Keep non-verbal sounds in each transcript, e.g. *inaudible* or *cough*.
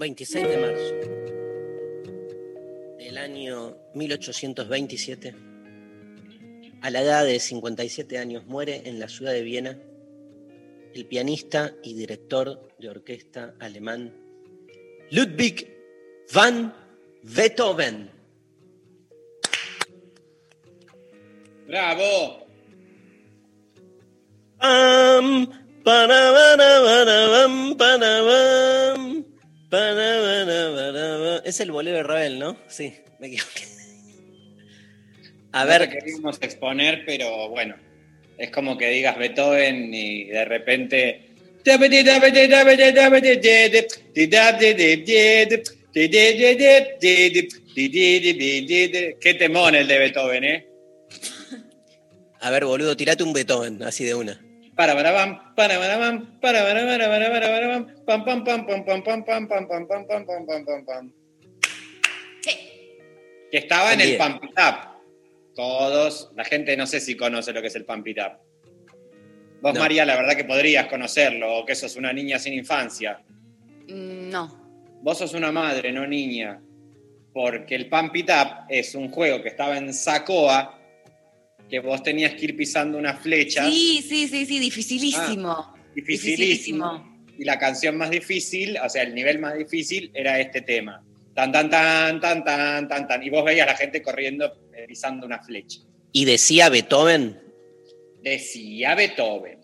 26 de marzo del año 1827, a la edad de 57 años, muere en la ciudad de Viena el pianista y director de orquesta alemán Ludwig van Beethoven. ¡Bravo! Parabarabarabam, parabam, parabarabarabam. Es el bolero de Ravel, ¿no? Sí, me equivoqué. A No ver, queríamos exponer, pero bueno, es como que digas Beethoven y de repente. Qué temón el de Beethoven, ¿eh? a ver, boludo, tirate un Beethoven, así de una. Para para pam, para para pam, para para para para para para pam, pam pam pam pam pam pam pam pam pam pam pam pam pam pam pam. Que estaba en el. Pump It Up. Todos, la gente no sé si conoce lo que es el Pump It Up. Vos, No. María, la verdad que podrías conocerlo, o que sos una niña sin infancia. Mm, No. Vos sos una madre, no niña. Porque el Pump It Up es un juego que estaba en Sacoa, que vos tenías que ir pisando una flecha. Sí, sí, sí, sí, dificilísimo. dificilísimo. Y la canción más difícil, o sea, el nivel más difícil era este tema. Tan, tan, tan, tan, tan, tan, tan. Y vos veías a la gente corriendo, eh, pisando una flecha. Y decía Beethoven, Decía Beethoven.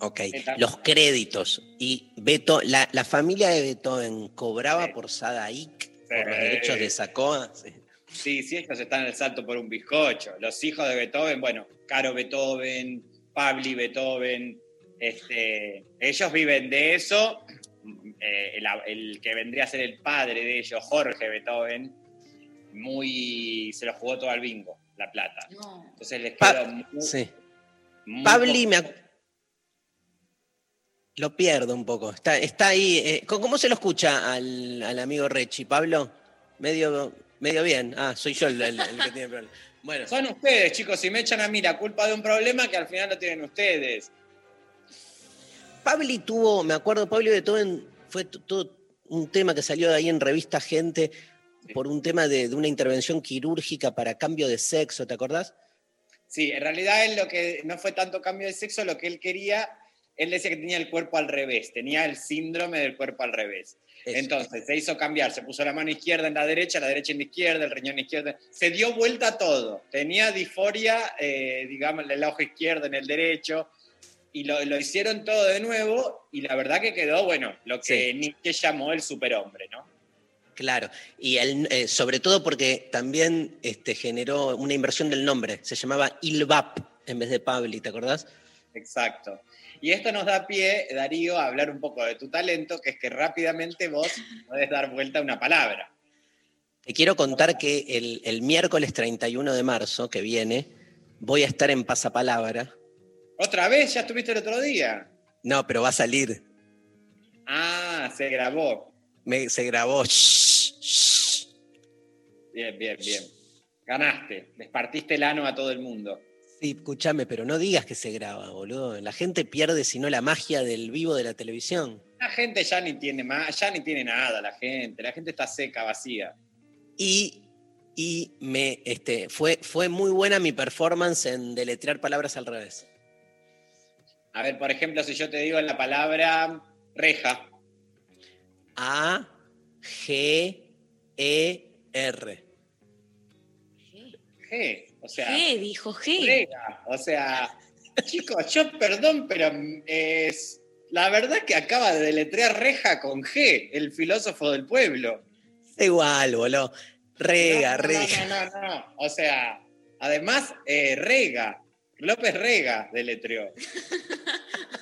ok, los créditos. Y Beto, la, la familia de Beethoven cobraba Sí. por Sadaic, por los derechos de Sacoa. Sí. Sí, sí, ellos están en el salto por un bizcocho. Los hijos de Beethoven, bueno, Caro Beethoven, Pabli Beethoven, este, ellos viven de eso. Eh, el, el que vendría a ser el padre de ellos, Jorge Beethoven, muy se lo jugó todo al bingo, la plata. No. Entonces les Pa- quedó muy, Sí. muy Pabli me lo pierdo un poco. Está, está ahí. eh, ¿cómo, cómo se lo escucha al, al amigo Rechi? Pablo, medio, medio bien. Ah, soy yo el, el- el que tiene problema. Bueno, Son ustedes, chicos, si me echan a mí la culpa de un problema que al final lo tienen ustedes. Pabli tuvo, me acuerdo, Pablo Beethoven fue t- todo un tema que salió de ahí en revista Gente por un tema de, de una intervención quirúrgica para cambio de sexo, ¿te acordás? Sí, en realidad él lo que no fue tanto cambio de sexo, lo que él quería, él decía que tenía el cuerpo al revés, tenía el síndrome del cuerpo al revés. Eso. Entonces se hizo cambiar, se puso la mano izquierda en la derecha, la derecha en la izquierda, el riñón izquierdo, se dio vuelta a todo. Tenía disforia, eh, digamos, en el ojo izquierdo, en el derecho, y lo, lo hicieron todo de nuevo, y la verdad que quedó, bueno, lo que Sí. Nietzsche llamó el superhombre, ¿no? Claro, y él, eh, sobre todo porque también este, generó una inversión del nombre, se llamaba Ilvap en vez de Pabli, ¿te acordás? Exacto. Y esto nos da pie, Darío, a hablar un poco de tu talento, que es que rápidamente vos podés dar vuelta a una palabra. Te quiero contar que el, el miércoles 31 de marzo que viene voy a estar en Pasapalabra. ¿Otra vez? ¿Ya estuviste el otro día? No, pero va a salir. Ah, se grabó. Me- se grabó. Shh, shh. Bien, bien, bien. Ganaste. Les partiste el ano a todo el mundo. Sí, escúchame, pero no digas que se graba, boludo. La gente pierde sino la magia del vivo de la televisión. La gente ya ni tiene más, ya ni tiene nada, la gente. La gente está seca, vacía. Y, y me, este, fue, fue muy buena mi performance en deletrear palabras al revés. A ver, por ejemplo, si yo te digo la palabra reja, A, G, E, R. G. O sea, G, dijo G. Rega. O sea, chicos, yo perdón, pero es. La verdad que acaba de deletrear Reja con G, el filósofo del pueblo. Igual, boludo. Rega, No, no, rega. No, no, no. O sea, además, eh, Rega. López Rega deletreó.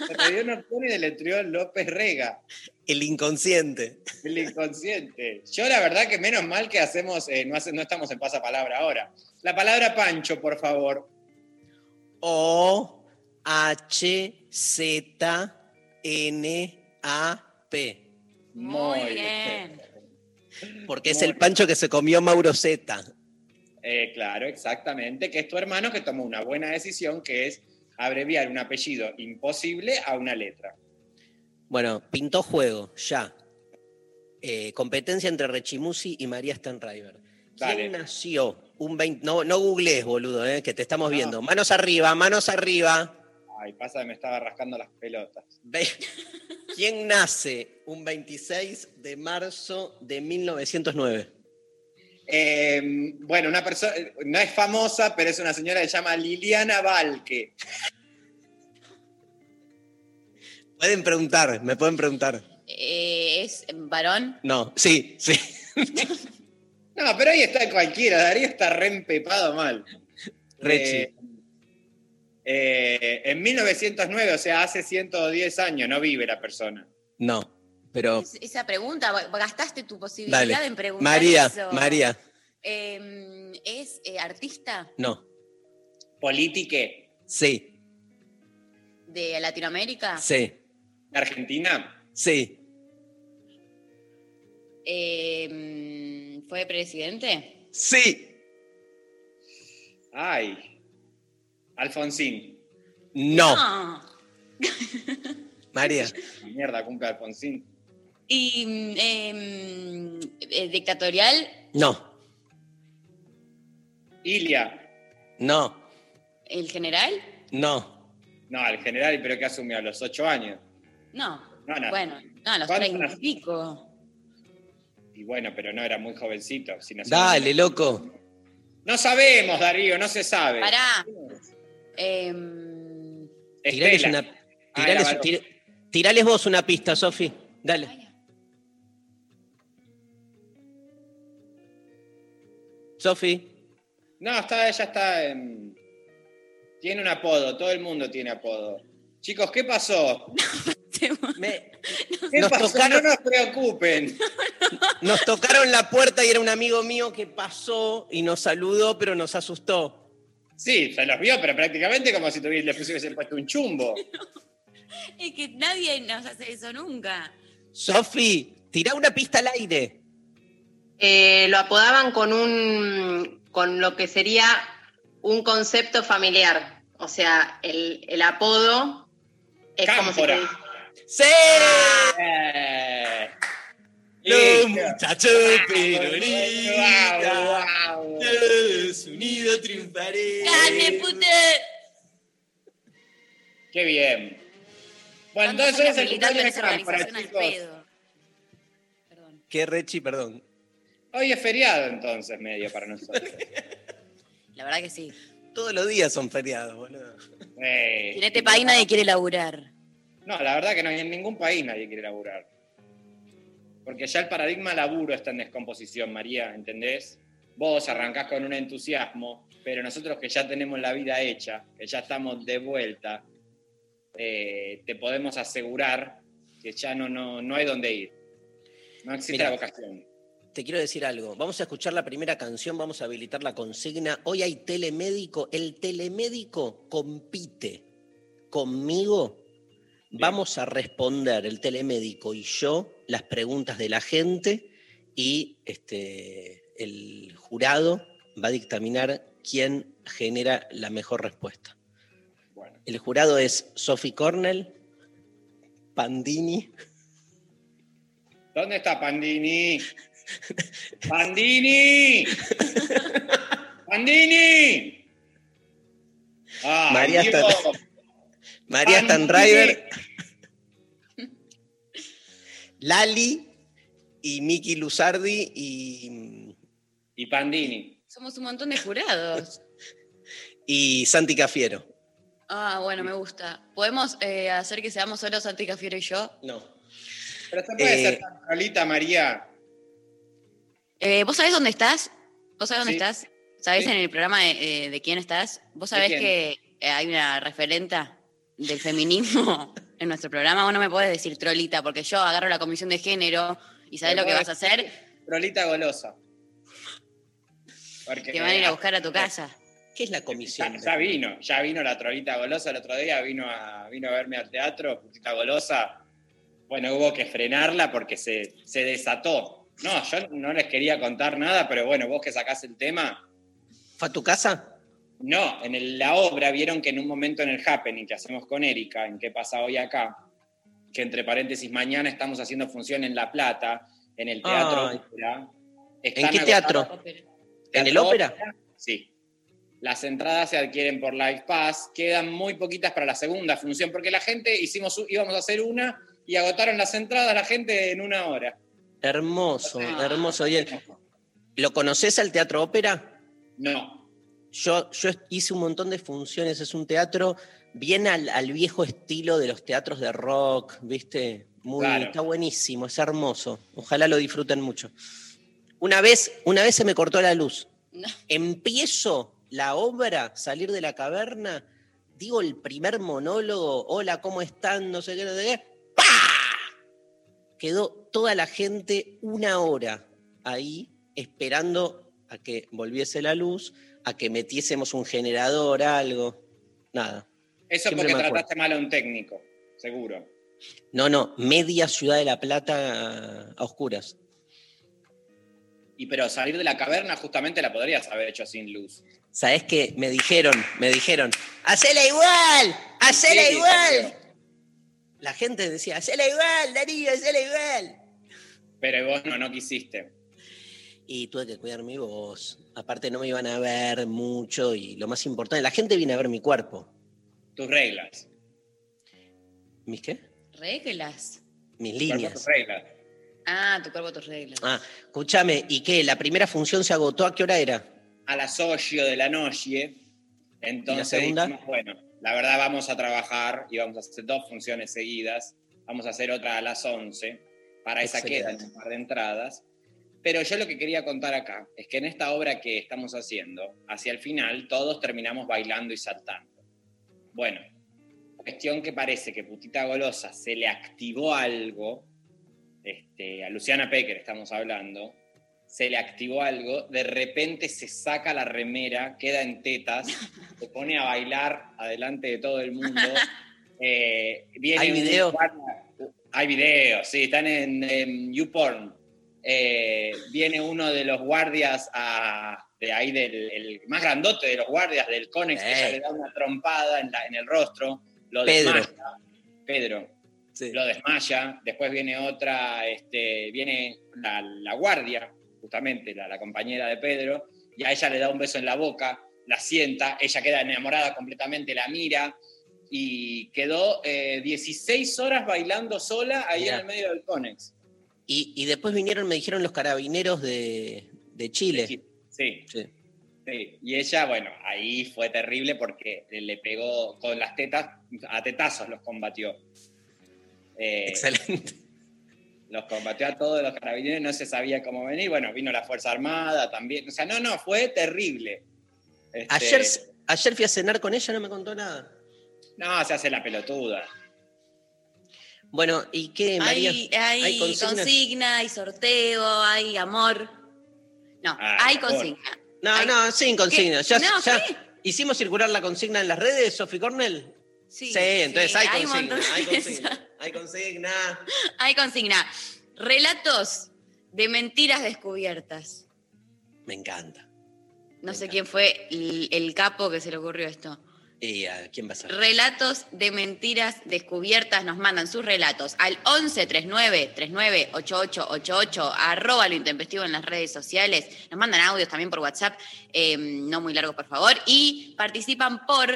Se le dio y deletreó López Rega. El inconsciente. El inconsciente. Yo la verdad que menos mal que hacemos, eh, no, hace- no estamos en pasapalabra ahora. La palabra Pancho, por favor. O H Z N A P. Muy bien. Porque es Muy el pancho que se comió Mauro Z. Eh, claro, exactamente, que es tu hermano que tomó una buena decisión, que es abreviar un apellido imposible a una letra. Bueno, pintó juego, ya. Eh, competencia entre Rechimusi y María Stanriver. Dale. ¿Quién nació un 20... No, no googlees, boludo, eh, que te estamos No. viendo. Manos arriba, manos arriba. Ay, pasa que me estaba rascando las pelotas. Ve- ¿Quién nace un 26 de marzo de 1909? Eh, bueno, una persona, no es famosa, pero es una señora que se llama Liliana Valque. Pueden preguntar, me pueden preguntar. Eh, ¿Es varón? No, sí, sí. *laughs* No, pero ahí está cualquiera, Darío está re empepado mal. Rechi. Eh, eh, en 1909, o sea, hace 110 años, no vive la persona. No, pero Es- Esa pregunta, gastaste tu posibilidad dale. en preguntar María, eso. María, Eh, ¿Es eh, artista no. Politique, Sí, de Latinoamérica? sí, Argentina. sí. Eh, ¿Fue presidente? Sí. Ay, Alfonsín. No, No. María. *laughs* Mierda, cumple Alfonsín. ¿Y em, eh, dictatorial? No, Ilia. no, ¿El general? no. No, el general, pero que asumió a los 8 años. No. No, no. Bueno, no, a los ¿Cuánto 30 y nació? pico. Y bueno, pero no era muy jovencito. si no Dale, loco. No sabemos, Darío, no se sabe. Pará. Em, Tirales, una, tirales- era varón. tir- tirales vos una pista, Sofi. Dale. ay, Sofi. No, está, ella está en... Tiene un apodo, todo el mundo tiene apodo. Chicos, ¿qué pasó? *laughs* me- *laughs* ¿Qué Nos pasó? tocaron- No nos preocupen. *laughs* nos tocaron la puerta y era un amigo mío que pasó y nos saludó, pero nos asustó. Sí, se los vio, pero prácticamente como si tuviese, le hubiesen puesto un chumbo. *laughs* es que nadie nos hace eso nunca. Sofi, tirá una pista al aire. Eh, lo apodaban con un con lo que sería un concepto familiar. O sea, el, el apodo es como si Cámpora. te- ¡Sí! Eh, Los muchachos peronistas, guau. todos unidos triunfaré. ¡Gane, puta! Qué bien. Bueno, ¿Cuántos entonces el cumpleaños de Cámpora, chicos. ¿Qué, Rechi? Perdón. Hoy es feriado entonces, medio para nosotros. La verdad que sí. Todos los días son feriados, boludo. Eh, En este país nadie quiere laburar. No, la verdad que no, en ningún país nadie quiere laburar. Porque ya el paradigma laburo está en descomposición, María, ¿entendés? Vos arrancás con un entusiasmo, pero nosotros que ya tenemos la vida hecha, que ya estamos de vuelta, eh, te podemos asegurar que ya no, no, no hay dónde ir. No existe Mirá. la vocación. Te quiero decir algo. Vamos a escuchar la primera canción, vamos a habilitar la consigna. Hoy hay telemédico. El telemédico compite conmigo. Vamos a responder el telemédico y yo las preguntas de la gente y este, el jurado va a dictaminar quién genera la mejor respuesta. Bueno, El jurado es Sophie Cornell, Pandini, ¿dónde está Pandini? *laughs* ¡Pandini! ¡Pandini! ¡Ay, María Dios! está- María. Stanriver, *laughs* Lali y Miki Luzardi y Y Pandini. Somos un montón de jurados. *laughs* Y Santi Cafiero. Ah, bueno, me gusta. ¿Podemos eh, hacer que seamos solo Santi Cafiero y yo? No. Pero se puede Eh, ser tan trolita, María. Eh, ¿Vos sabés dónde estás? ¿Vos sabés dónde Sí. estás? ¿Sabés Sí. en el programa de, eh, de quién estás? ¿Vos ¿De sabés quién? que hay una referenta del feminismo *laughs* en nuestro programa? Vos no me podés decir trolita, porque yo agarro la comisión de género y ¿sabés lo que vas a hacer? Trolita golosa. Porque, Te van a ir a buscar a tu casa. ¿Qué es la Ya, comisión? ya vino, ya vino la trolita golosa el otro día, vino a, vino a verme al teatro, putita golosa. Bueno, hubo que frenarla porque se, se desató. No, yo no les quería contar nada, pero bueno, vos que sacás el tema, ¿Fue a tu casa? No, en el- la obra vieron que en un momento en el happening que hacemos con Erika, en qué pasa hoy acá, que entre paréntesis, mañana estamos haciendo función en La Plata, en el Teatro Ay. Ópera. ¿En qué teatro? ¿En el ópera? Sí. Las entradas se adquieren por Live Pass, quedan muy poquitas para la segunda función, porque la gente hicimos, íbamos a hacer una y agotaron las entradas la gente en una hora. Hermoso, Ah. hermoso. Bien. ¿Lo conoces al Teatro Ópera? No, Yo, yo hice un montón de funciones, es un teatro bien al, al viejo estilo de los teatros de rock, ¿viste? Muy, Claro. Está buenísimo, es hermoso. Ojalá lo disfruten mucho. Una vez, una vez se me cortó la luz. No. Empiezo la obra, salir de la caverna, digo el primer monólogo, hola, ¿cómo están? No sé qué, no sé qué. ¡Pah! Quedó toda la gente una hora ahí esperando a que volviese la luz, a que metiésemos un generador, algo. Nada. eso Siempre porque trataste mal a un técnico, seguro. No, no, media ciudad de La Plata a oscuras. Y pero salir de la caverna justamente la podrías haber hecho sin luz. ¿Sabés qué? Me dijeron, me dijeron, ¡hacela igual! ¡hacela Sí, igual! La gente decía, ¡hacela igual, Darío, hacela igual! Pero vos no, no quisiste. Y tuve que cuidar mi voz. Aparte no me iban a ver mucho y lo más importante, la gente viene a ver mi cuerpo. Tus reglas. ¿Mis qué? Reglas. Mis Cuerpo, líneas. tus reglas. Ah, tu cuerpo, tus reglas. Ah, escúchame, ¿y qué? ¿La primera función se agotó? ¿A qué hora era? A las 8 de la noche. Entonces segunda? dijimos, bueno, la verdad vamos a trabajar y vamos a hacer dos funciones seguidas. Vamos a hacer otra a las 11. Para esa Excelente. quedan un par de entradas. Pero yo lo que quería contar acá es que en esta obra que estamos haciendo, hacia el final, todos terminamos bailando y saltando. Bueno, cuestión que parece que Putita Golosa se le activó algo, este, a Luciana Pecker estamos hablando, se le activó algo, de repente se saca la remera, queda en tetas, *laughs* se pone a bailar adelante de todo el mundo. *laughs* Eh, viene ¿Hay video? hay videos, sí, están en, en YouPorn. Eh, viene uno de los guardias a- de ahí, del el más grandote de los guardias del Conex, que ya le da una trompada en, la- en el rostro, lo Pedro. desmaya. Pedro, Sí. lo desmaya, después viene otra, este, viene la, la guardia, justamente la, la compañera de Pedro, y a ella le da un beso en la boca, la sienta, ella queda enamorada completamente, la mira, y quedó eh, 16 horas bailando sola ahí Mirá. en el medio del Conex. Y, y después vinieron, me dijeron los carabineros de, de Chile. Sí, Sí. sí. Y ella, bueno, ahí fue terrible porque le pegó con las tetas, a tetazos los combatió. Eh, Excelente. los combatió a todos los carabineros, no se sabía cómo venir. Bueno, vino la Fuerza Armada también. O sea, no, no, fue terrible. Este, Ayer, ayer fui a cenar con ella, no me contó nada. No, se hace la pelotuda. Bueno, ¿y qué, María? Hay, hay, ¿Hay consigna, hay sorteo, hay amor. No, Ah, hay amor. consigna. No, Hay- no, sin consigna. Ya, No, ya ¿qué? hicimos circular la consigna en las redes, Sofi Cornell. Sí, entonces sí, hay un consigna, hay consigna, hay *laughs* consigna. Hay consigna. Relatos de mentiras descubiertas. Me encanta. No Me sé encanta. quién fue el, el capo que se le ocurrió esto. ¿Y a quién va a ser? Relatos de mentiras descubiertas. Nos mandan sus relatos al 11 39 39 8888 arroba lo intempestivo en las redes sociales. Nos mandan audios también por WhatsApp, eh, no muy largos por favor. Y participan por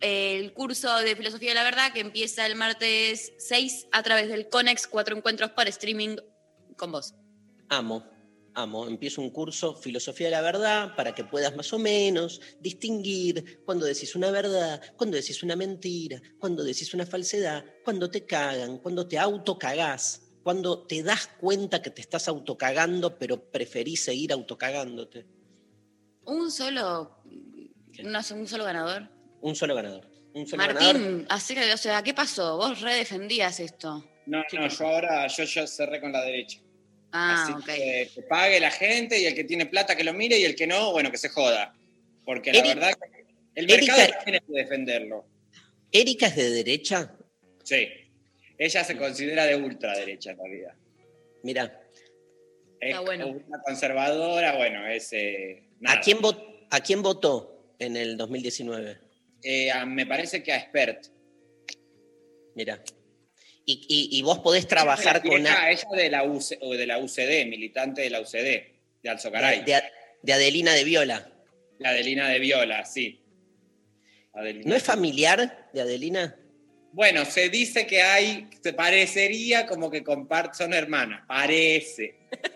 eh, el curso de Filosofía de la Verdad que empieza el martes 6 a través del Conex, cuatro encuentros por streaming con vos. Amo, amo. Empiezo un curso, Filosofía de la Verdad, para que puedas más o menos distinguir cuando decís una verdad, cuando decís una mentira, cuando decís una falsedad, cuando te cagan, cuando te autocagás, cuando te das cuenta que te estás autocagando, pero preferís seguir autocagándote. Un solo, una- un solo ganador. Un solo ganador. Un solo ganador. Martín, acerca- o sea, ¿qué pasó? Vos redefendías esto. No, no, yo ahora, yo, yo cerré con la derecha. Ah, Así que, que pague la gente y el que tiene plata que lo mire y el que no, bueno, que se joda. Porque la Erika- verdad que el mercado hay que defenderlo. ¿Erika es de derecha? Sí. Ella se considera de ultraderecha en realidad. Mira, Es bueno. una conservadora, bueno, es. eh. ¿a quién, ¿a quién votó en el 2019? Eh, a- me parece que a Expert. Mira. Y, y- y vos podés trabajar Ella con... a- Ella de la, UC o de la UCD, militante de la UCD, de Alzocaray. de, de Adelina de Viola. La Adelina de Viola, sí. Adelina. ¿No es familiar de Adelina? Bueno, se dice que hay, se parecería como que comparten, son hermanas, parece. *laughs*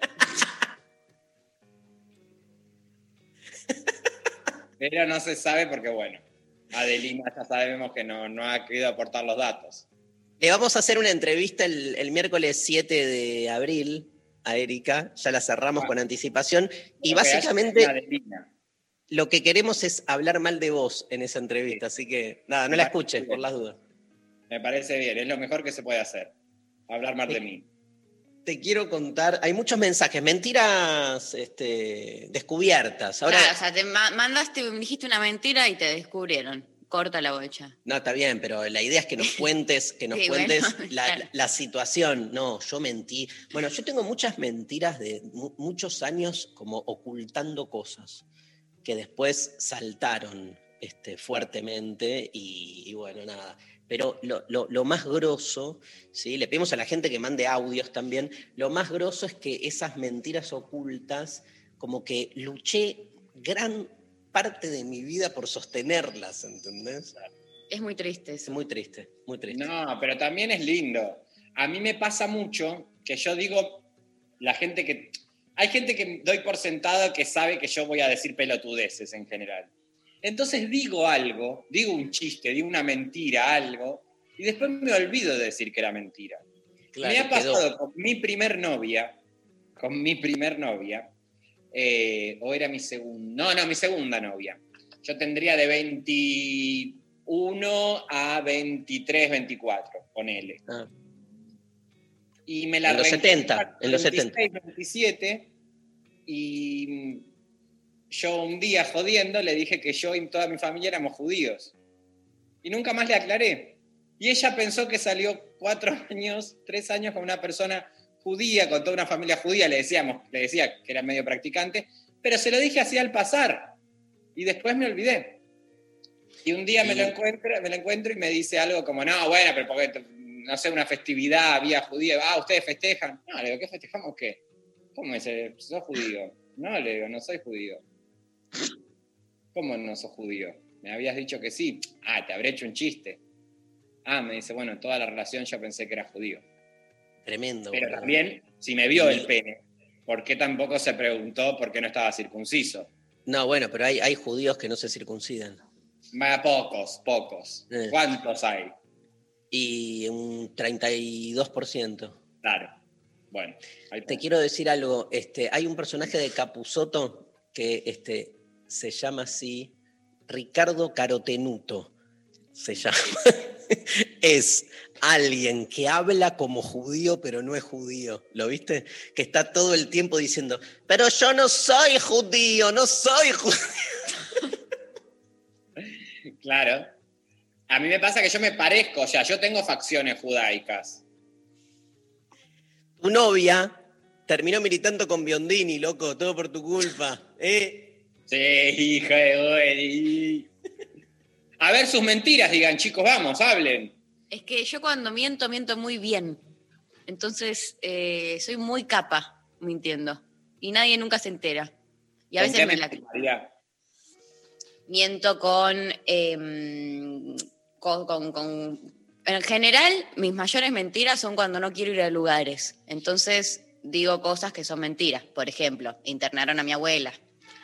Pero no se sabe porque, bueno, Adelina ya sabemos que no, no ha querido aportar los datos. Le vamos a hacer una entrevista el, el miércoles 7 de abril a Erika, ya la cerramos Ah. con anticipación, y básicamente lo que queremos es hablar mal de vos en esa entrevista, así que nada, no la escuches por las dudas. Me parece bien, es lo mejor que se puede hacer. Hablar más de mí. Te quiero contar, hay muchos mensajes, mentiras este, descubiertas. Ahora, Claro, o sea, te ma- mandaste, dijiste una mentira y te descubrieron. Corta la bocha. No, está bien, pero la idea es que nos *laughs* cuentes, que nos Sí, cuentes bueno, *laughs* la, claro. la- la situación. No, yo mentí. Bueno, yo tengo muchas mentiras de mu- muchos años como ocultando cosas que después saltaron este, fuertemente y, y bueno, nada. Pero lo, lo- lo más grosso, ¿sí? le pedimos a la gente que mande audios también, lo más grosso es que esas mentiras ocultas, como que luché gran parte de mi vida por sostenerlas, ¿entendés? Es muy triste Es eso. muy triste, muy triste. No, pero también es lindo. A mí me pasa mucho que yo digo, la gente que... Hay gente que doy por sentado que sabe que yo voy a decir pelotudeces en general. Entonces digo algo, digo un chiste, digo una mentira, algo, y después me olvido de decir que era mentira. Claro, me ha quedó. pasado con mi primer novia, con mi primer novia, eh, o era mi segunda, no, no, mi segunda novia. Yo tendría de 21 a 23, 24, ponele. Ah, Y me la En los reencontré 70, a en los 26, 27, y yo un día jodiendo le dije que yo y toda mi familia éramos judíos. Y nunca más le aclaré. Y ella pensó que salió cuatro *laughs* años, tres años con una persona judía, con toda una familia judía, le decíamos, le decía que era medio practicante, pero se lo dije así al pasar. Y después me olvidé. Y un día me, lo encuentro, me lo encuentro y me dice algo como, no, bueno, pero porque, no sé, una festividad había judía, ah, ustedes festejan. No, le digo, ¿qué festejamos qué? ¿Cómo es? ¿Sos judío? No, le digo, no soy judío. ¿Cómo no sos judío? Me habías dicho que sí. Ah, te habré hecho un chiste. Ah, me dice, bueno, toda la relación yo pensé que era judío. Tremendo. Pero boludo. también, si me vio el pene, ¿por qué tampoco se preguntó por qué no estaba circunciso? No, bueno, pero hay, hay judíos que no se circuncidan. Más pocos, pocos. Eh. ¿Cuántos hay? Y un 32%. Claro. Bueno, Te quiero decir algo. Este, hay un personaje de Capuzoto que este, se llama así Ricardo Carotenuto. Se llama. *laughs* es alguien que habla como judío, pero no es judío. ¿Lo viste? Que está todo el tiempo diciendo, pero yo no soy judío, no soy judío. *laughs* Claro. A mí me pasa que yo me parezco, o sea, yo tengo facciones judaicas. Tu novia terminó militando con Biondini, loco, todo por tu culpa. ¿eh? Sí, hija de güey. A ver sus mentiras, digan, chicos, vamos, hablen. Es que yo cuando miento, miento muy bien. Entonces, eh, soy muy capa mintiendo. Y nadie nunca se entera. Y a ¿Con veces qué me la miento con, em, con, con- con- En general, mis mayores mentiras son cuando no quiero ir a lugares. Entonces, digo cosas que son mentiras. Por ejemplo, internaron a mi abuela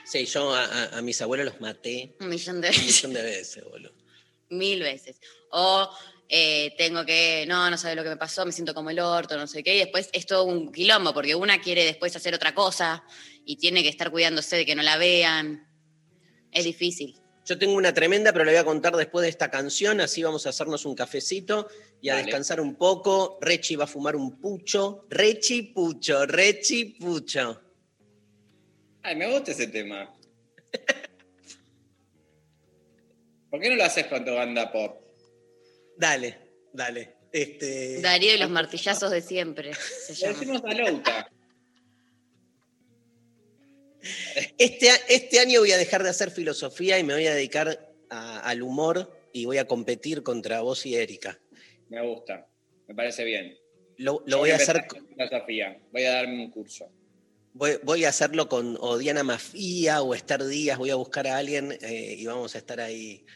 Sí, yo a, a- a mis abuelos los maté un millón de un veces. millón de veces, boludo. mil veces. O eh, tengo que, no, no sabe lo que me pasó, me siento como el orto, no sé qué, y después es todo un quilombo, porque una quiere después hacer otra cosa y tiene que estar cuidándose de que no la vean. Es difícil. Yo tengo una tremenda, pero la voy a contar después de esta canción, así vamos a hacernos un cafecito y a Dale. descansar un poco. Rechi va a fumar un pucho. Rechi pucho, Rechi pucho. Ay, me gusta ese tema. *laughs* ¿Por qué no lo haces con tu banda pop? Dale, dale. Este, Darío y los martillazos de siempre, se Le llama. decimos a Louta. este, este año voy a dejar de hacer filosofía y me voy a dedicar a- al humor y voy a competir contra vos y Erika. Me gusta. Me parece bien. Lo, lo voy a hacer, con filosofía. Voy a darme un curso. voy, voy a hacerlo con o Diana Mafía o Esther Díaz. Voy a buscar a alguien eh, y vamos a estar ahí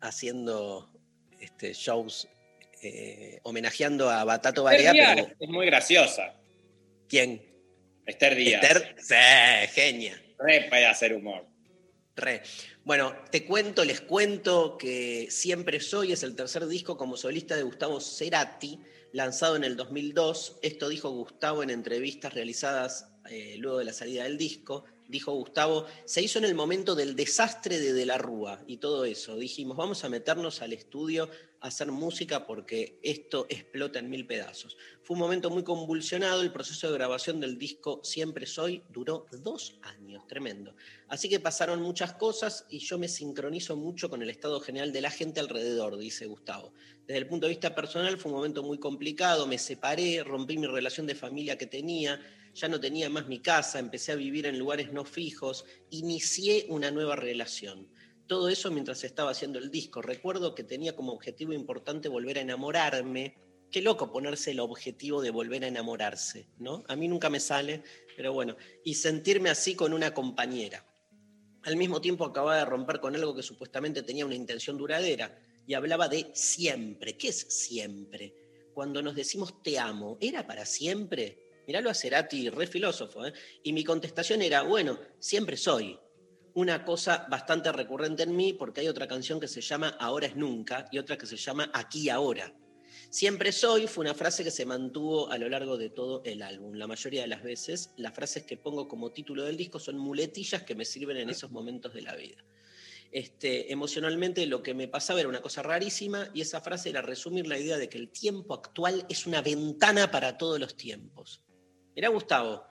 haciendo este, shows eh, homenajeando a Batato Barea. Pero, es muy graciosa. ¿Quién? Esther Díaz. Esther. Sí, genia. Re puede hacer humor. Re. Bueno, te cuento, les cuento que Siempre Soy es el tercer disco como solista de Gustavo Cerati, lanzado en el 2002. Esto dijo Gustavo en entrevistas realizadas eh, luego de la salida del disco. Dijo Gustavo, se hizo en el momento del desastre de De la Rúa y todo eso. Dijimos, vamos a meternos al estudio a hacer música porque esto explota en mil pedazos. Fue un momento muy convulsionado, el proceso de grabación del disco Siempre Soy duró dos años, tremendo. Así que pasaron muchas cosas y yo me sincronizo mucho con el estado general de la gente alrededor, dice Gustavo. Desde el punto de vista personal fue un momento muy complicado, me separé, rompí mi relación de familia que tenía, ya no tenía más mi casa, empecé a vivir en lugares no fijos, inicié una nueva relación. Todo eso mientras estaba haciendo el disco. Recuerdo que tenía como objetivo importante volver a enamorarme. Qué loco ponerse el objetivo de volver a enamorarse, ¿no? A mí nunca me sale, pero bueno. Y sentirme así con una compañera. Al mismo tiempo acababa de romper con algo que supuestamente tenía una intención duradera y hablaba de siempre. ¿Qué es siempre? Cuando nos decimos te amo, ¿era para siempre? Miralo a Cerati, re filósofo, ¿eh? Y mi contestación era, bueno, siempre soy. Una cosa bastante recurrente en mí, porque hay otra canción que se llama Ahora es nunca y otra que se llama Aquí ahora. Siempre soy fue una frase que se mantuvo a lo largo de todo el álbum. La mayoría de las veces, las frases que pongo como título del disco son muletillas que me sirven en esos momentos de la vida. Este, emocionalmente lo que me pasaba era una cosa rarísima y esa frase era resumir la idea de que el tiempo actual es una ventana para todos los tiempos. Mirá, Gustavo,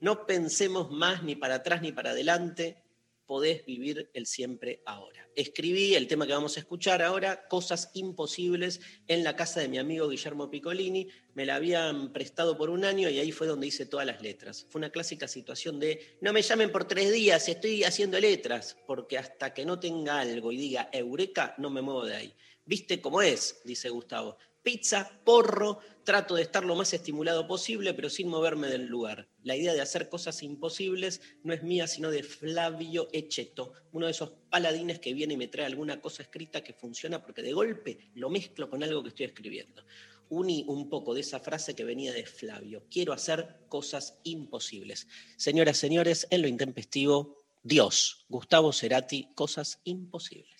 no pensemos más ni para atrás ni para adelante, podés vivir el siempre ahora. Escribí el tema que vamos a escuchar ahora, Cosas Imposibles, en la casa de mi amigo Guillermo Piccolini. Me la habían prestado por un año y ahí fue donde hice todas las letras. Fue una clásica situación de, no me llamen por tres días, estoy haciendo letras, porque hasta que no tenga algo y diga Eureka, no me muevo de ahí. ¿Viste cómo es? Dice Gustavo. Pizza, porro, trato de estar lo más estimulado posible, pero sin moverme del lugar. La idea de hacer cosas imposibles no es mía, sino de Flavio Echeto, uno de esos paladines que viene y me trae alguna cosa escrita que funciona porque de golpe lo mezclo con algo que estoy escribiendo. Uní un poco de esa frase que venía de Flavio. Quiero hacer cosas imposibles. Señoras, señores, en lo intempestivo, Dios, Gustavo Cerati, cosas imposibles.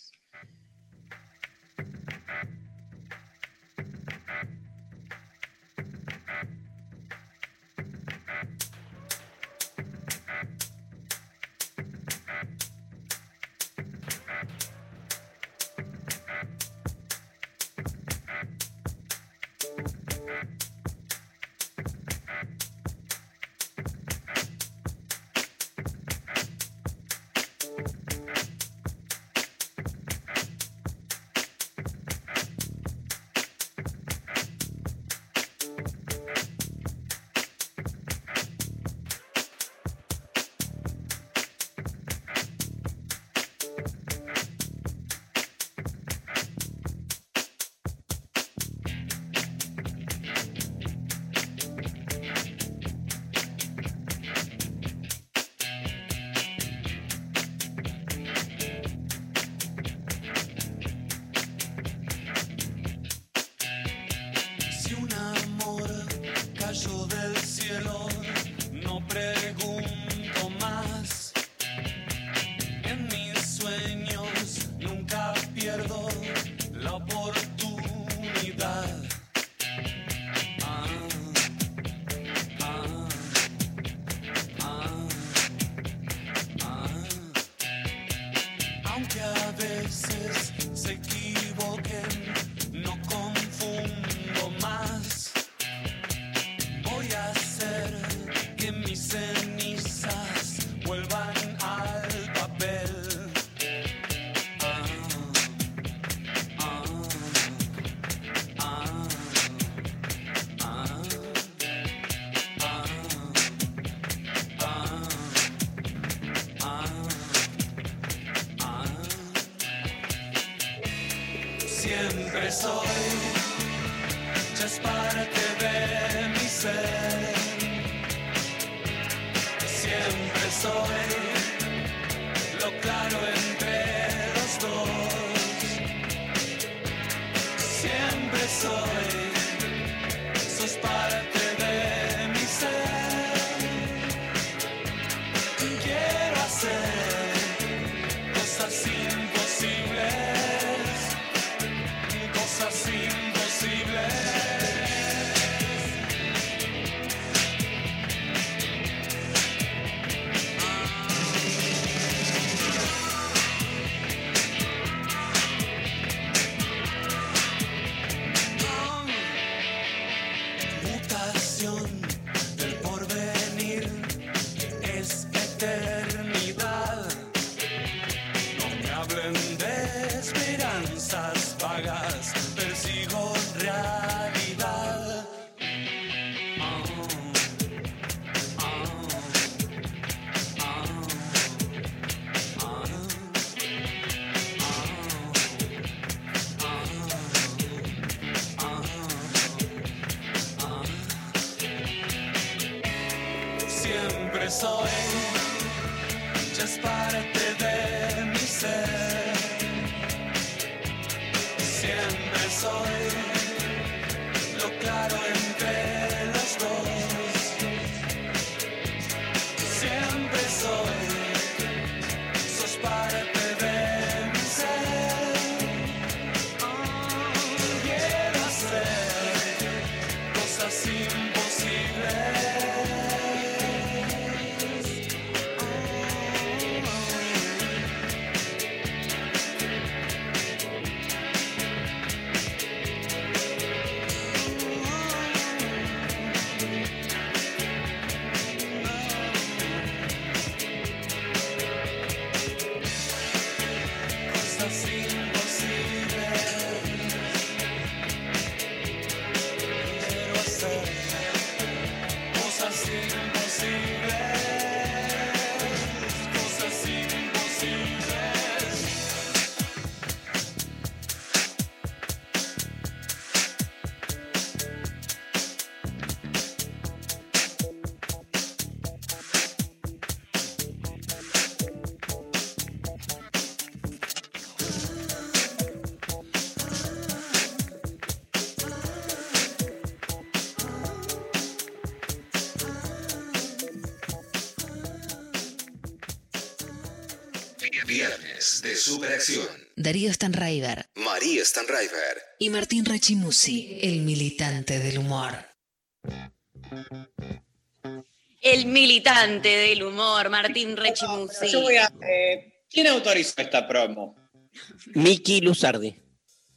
Darío Stanraiver María Stanraiver. y Martín Rechimusi, el militante del humor. El militante del humor, Martín Rechimusi. Yo voy a. eh, ¿Quién autorizó esta promo? Miki Luzardi.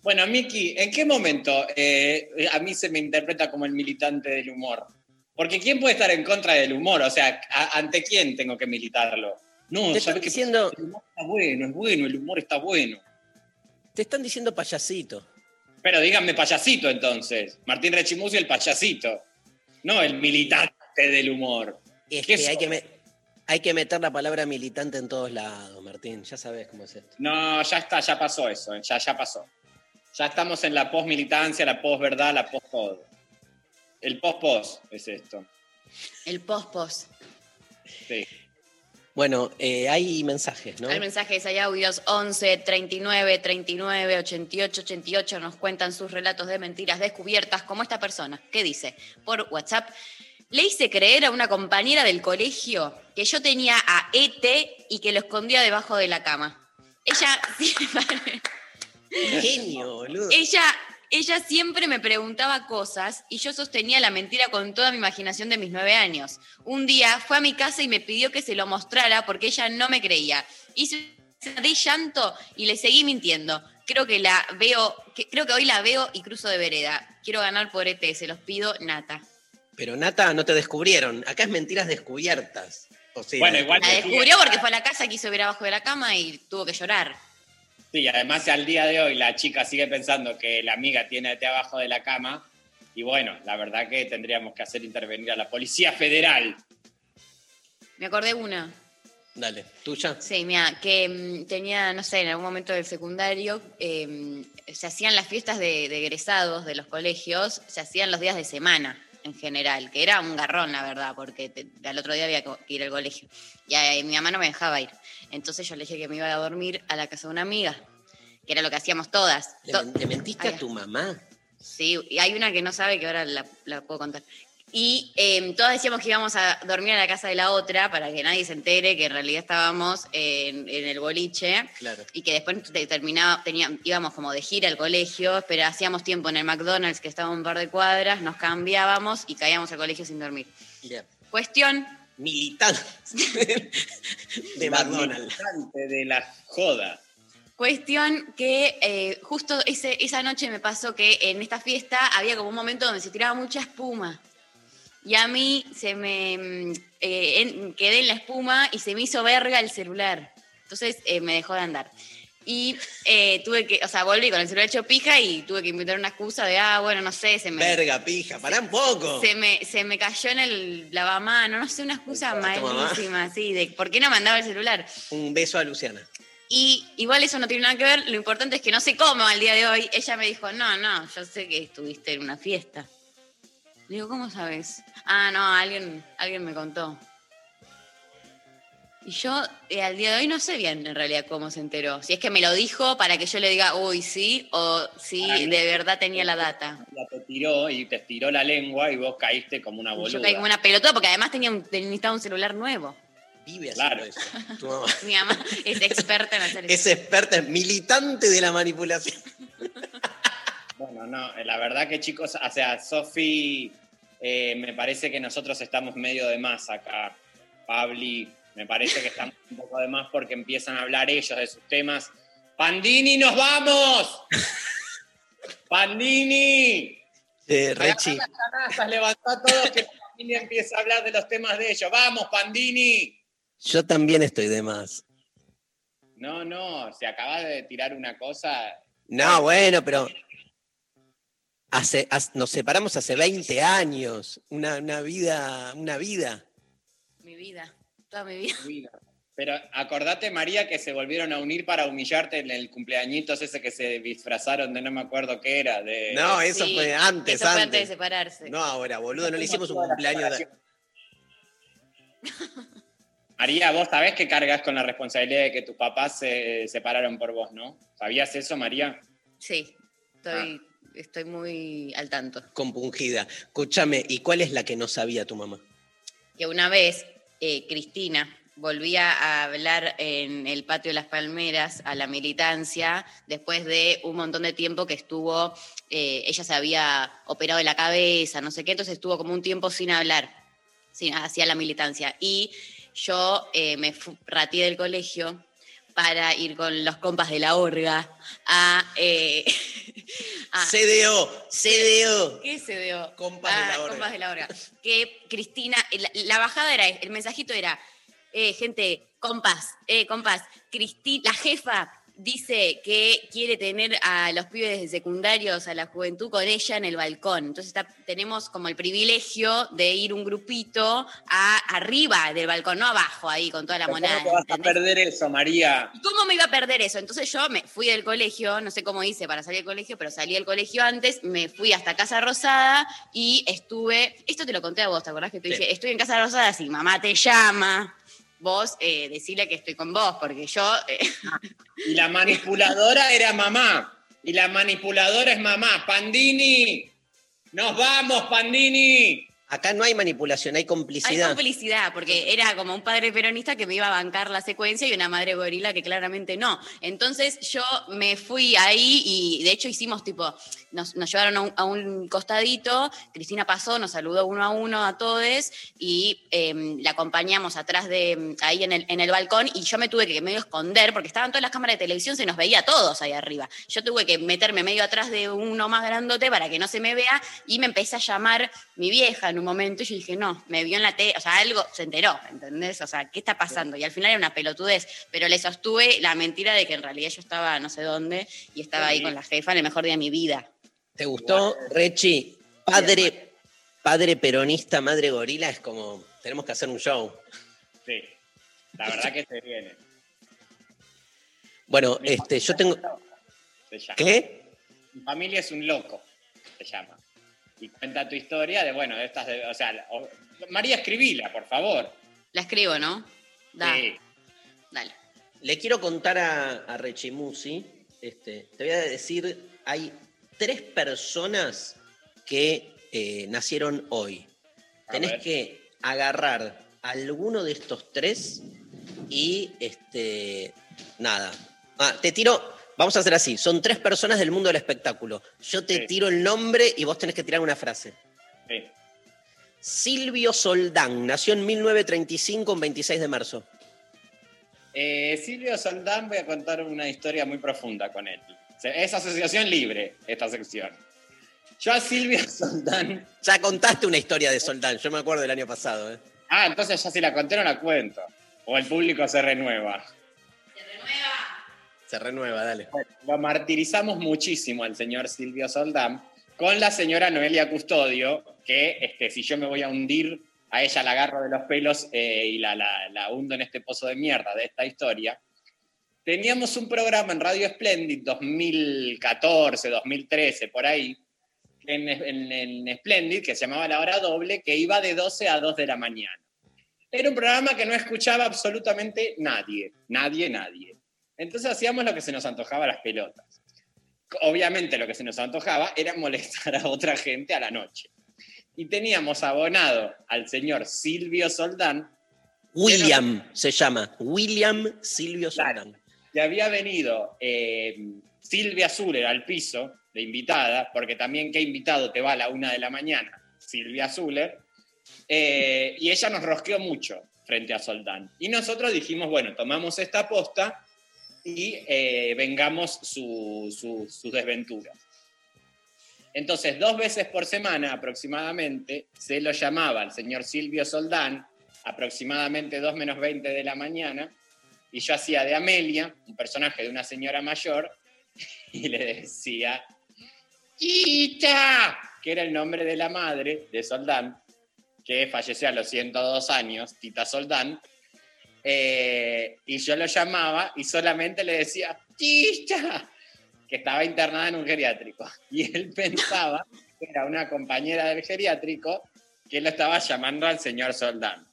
Bueno, Miki, ¿en qué momento eh, a mí se me interpreta como el militante del humor? Porque ¿quién puede estar en contra del humor? O sea, ¿a- ¿ante quién tengo que militarlo? No, Te ¿sabes qué? diciendo- El humor está bueno, es bueno, el humor está bueno. Te están diciendo payasito. Pero díganme payasito entonces. Martín Rechimusi el payasito. No el militante del humor. Es ¿Qué que hay que, me- hay que meter la palabra militante en todos lados, Martín. Ya sabes cómo es esto. No, ya está, ya pasó eso, ya, ya pasó. Ya estamos en la post-militancia, la post-verdad, la post-todo. El post-post es esto. El post-post. Sí. Bueno, eh, hay mensajes, ¿no? Hay mensajes, hay audios 11 39 39 88 88. Nos cuentan sus relatos de mentiras descubiertas, como esta persona que dice por WhatsApp. Le hice creer a una compañera del colegio que yo tenía a ET y que lo escondía debajo de la cama. Ella, *laughs* Genio, boludo. ella, ella siempre me preguntaba cosas y yo sostenía la mentira con toda mi imaginación de mis nueve años. Un día fue a mi casa y me pidió que se lo mostrara porque ella no me creía. Hice de llanto y le seguí mintiendo. Creo que la veo, que- creo que hoy la veo y cruzo de vereda. Quiero ganar por ET, se los pido, Nata. Pero Nata, no te descubrieron. Acá es mentiras descubiertas. O sea, Bueno, igual- La descubrió porque fue a la casa, quiso ver abajo de la cama y tuvo que llorar. Sí, además al día de hoy la chica sigue pensando que la amiga tiene té abajo de la cama. Y bueno, la verdad que tendríamos que hacer intervenir a la Policía Federal. Me acordé una. Dale, tuya. Sí, mira, que mm, tenía, no sé, en algún momento del secundario, eh, se hacían las fiestas de, de egresados de los colegios, se hacían los días de semana en general, que era un garrón, la verdad, porque te- al otro día había que ir al colegio. Y eh, mi mamá no me dejaba ir. Entonces yo le dije que me iba a dormir a la casa de una amiga, que era lo que hacíamos todas. ¿Le, To- men- le mentiste Ay, a tu mamá? Sí, y hay una que no sabe que ahora la, la puedo contar. Y eh, todas decíamos que íbamos a dormir a la casa de la otra para que nadie se entere que en realidad estábamos en, en el boliche Claro. y que después te- terminaba, tenía, íbamos como de gira al colegio, pero hacíamos tiempo en el McDonald's que estaba un par de cuadras, nos cambiábamos y caíamos al colegio sin dormir. Cuestión, Militante de La McDonald's. militante de la joda. Cuestión que eh, justo ese, esa noche me pasó que en esta fiesta había como un momento donde se tiraba mucha espuma. Y a mí se me mm, eh, en- quedé en la espuma y se me hizo verga el celular. Entonces eh, me dejó de andar. Y eh, tuve que, o sea, volví con el celular hecho pija y tuve que inventar una excusa de, ah, bueno, no sé, se me, Verga, pija, pará un poco. se me, se me cayó en el lavamano, no sé, una excusa malísima, sí, de por qué no mandaba el celular. Un beso a Luciana. Y igual eso no tiene nada que ver, lo importante es que no sé cómo al día de hoy. Ella me dijo, no, no, yo sé que estuviste en una fiesta. Le digo, ¿cómo sabes? Ah, no, alguien, alguien me contó. Y yo eh, al día de hoy no sé bien en realidad cómo se enteró. Si es que me lo dijo para que yo le diga, uy, sí, o mí- de verdad tenía la *laughs* data. Ya te tiró y te estiró la lengua y vos caíste como una boluda. yo caí como una pelotuda porque además tenía un, necesitaba un celular nuevo. Vive haciendo Claro. eso. *laughs* Tu mamá. Mi mamá es experta en hacer *laughs* Es eso. experta, es militante de la manipulación. Bueno, no, eh, la verdad que chicos, o sea, Sofi, eh, me parece que nosotros estamos medio de más acá. Pabli, me parece que estamos un poco de más porque empiezan a hablar ellos de sus temas. ¡Pandini, nos vamos! ¡Pandini! Eh, Rechi, las canastas, levantá todos que Pandini empieza a hablar de los temas de ellos. ¡Vamos, Pandini! yo también estoy de más. No, no, se acaba de tirar una cosa. No, bueno, pero hace, hace- nos separamos hace 20 años. Una, una vida, una vida. Mi vida, toda mi vida. Pero acordate, María, que se volvieron a unir para humillarte en el cumpleañitos ese que se disfrazaron de no me acuerdo qué era. De... No, eso Sí, fue antes, Eso fue antes de separarse. No ahora, boludo, no le hicimos un cumpleaños. de-. María, vos sabés que cargas con la responsabilidad de que tus papás se separaron por vos, ¿no? ¿Sabías eso, María? Sí, estoy, estoy muy al tanto. compungida. Escúchame, ¿y cuál es la que no sabía tu mamá? Que una vez eh, Cristina volvía a hablar en el patio de las Palmeras a la militancia después de un montón de tiempo que estuvo, eh, ella se había operado de la cabeza, no sé qué, entonces estuvo como un tiempo sin hablar sin, hacia la militancia. Y yo eh, me rateé del colegio para ir con los compas de la orga a... eh, *laughs* a- CDO, CDO. ¿Qué se dio? Compas de la orga. Compas de la orga. Que Cristina, la, la bajada era, el mensajito era, eh, gente, compas, eh, compas, Cristi- la jefa dice que quiere tener a los pibes de secundarios, a la juventud con ella en el balcón. Entonces está- tenemos como el privilegio de ir un grupito a arriba del balcón, no abajo ahí con toda la ¿Cómo monada. te vas a perder eso, María? ¿Y ¿Cómo me iba a perder eso? Entonces yo me fui del colegio, no sé cómo hice para salir del colegio, pero salí del colegio antes, me fui hasta Casa Rosada y estuve, esto te lo conté a vos, ¿te acordás que te Sí. dije, estoy en Casa Rosada, si mamá te llama, vos eh, decile que estoy con vos, porque yo... eh, *laughs* Y la manipuladora era mamá. Y la manipuladora es mamá. Pandini, nos vamos, Pandini. Acá no hay manipulación, hay Hay complicidad. complicidad, porque era como un padre peronista que me iba a bancar la secuencia y una madre gorila que claramente no. Entonces yo me fui ahí y de hecho hicimos tipo, nos, llevaron a un, costadito, Cristina pasó, nos saludó uno a uno a todos y eh, la acompañamos atrás de ahí en el, en el balcón y yo me tuve que medio esconder porque estaban todas las cámaras de televisión, se nos veía a todos ahí arriba. Yo tuve que meterme medio atrás de uno más grandote para que no se me vea y me empecé a llamar mi vieja un momento y yo dije, no, me vio en la tele, o sea, algo se enteró, ¿entendés? O sea, ¿qué está pasando? Y al final era una pelotudez, pero le sostuve la mentira de que en realidad yo estaba no sé dónde y estaba ahí con la jefa en el mejor día de mi vida. ¿Te gustó, Rechi? Padre, padre peronista, madre gorila, es como, tenemos que hacer un show. Sí. La verdad que se viene. Bueno, este, yo tengo... Se llama. ¿Qué? Mi familia es un loco, se llama. Y cuenta tu historia de, bueno, de estas, de- o sea, o- María, escribila, por favor. La escribo, ¿no? Da, Sí. dale. Le quiero contar a, a Rechimusi, este, te voy a decir, hay tres personas que eh, nacieron hoy. A Tenés ver. que agarrar alguno de estos tres y este nada. Ah, te tiro, vamos a hacer así, son tres personas del mundo del espectáculo. Yo te Sí. tiro el nombre y vos tenés que tirar una frase. Sí. Silvio Soldán, nació en 1935, un 26 de marzo. Eh, Silvio Soldán, voy a contar una historia muy profunda con él. Es asociación libre, esta sección. Yo a Silvio *laughs* Soldán. Ya contaste una historia de Soldán, yo me acuerdo del año pasado. ¿eh? Ah, entonces ya si la conté no la cuento. O el público se renueva. Se renueva, dale. Lo martirizamos muchísimo al señor Silvio Soldán con la señora Noelia Custodio, que este, si yo me voy a hundir, a ella la agarro de los pelos eh, y la, la- la hundo en este pozo de mierda de esta historia. Teníamos un programa en Radio Splendid 2014, 2013, por ahí, en, en, en Splendid, que se llamaba La Hora Doble, que iba de 12 a 2 de la mañana. Era un programa que no escuchaba absolutamente nadie, nadie, nadie. Entonces hacíamos lo que se nos antojaba a las pelotas. Obviamente lo que se nos antojaba era molestar a otra gente a la noche. Y teníamos abonado al señor Silvio Soldán, William se llama. William Silvio Claro. Soldán. que había venido eh, Silvia Zuller al piso de invitada, porque también qué invitado te va a la una de la mañana, Silvia Zuller, eh, y ella nos rosqueó mucho frente a Soldán. Y nosotros dijimos, bueno, tomamos esta posta y eh, vengamos su- su- sus desventuras. Entonces, dos veces por semana aproximadamente, se lo llamaba al señor Silvio Soldán, aproximadamente 2 menos 20 de la mañana, y yo hacía de Amelia, un personaje de una señora mayor, *laughs* y le decía, ¡Tita! que era el nombre de la madre de Soldán, que falleció a los 102 años, Tita Soldán, eh, y yo lo llamaba y solamente le decía, ¡Tita! que estaba internada en un geriátrico. Y él *laughs* pensaba que era una compañera del geriátrico que lo estaba llamando al señor Soldán.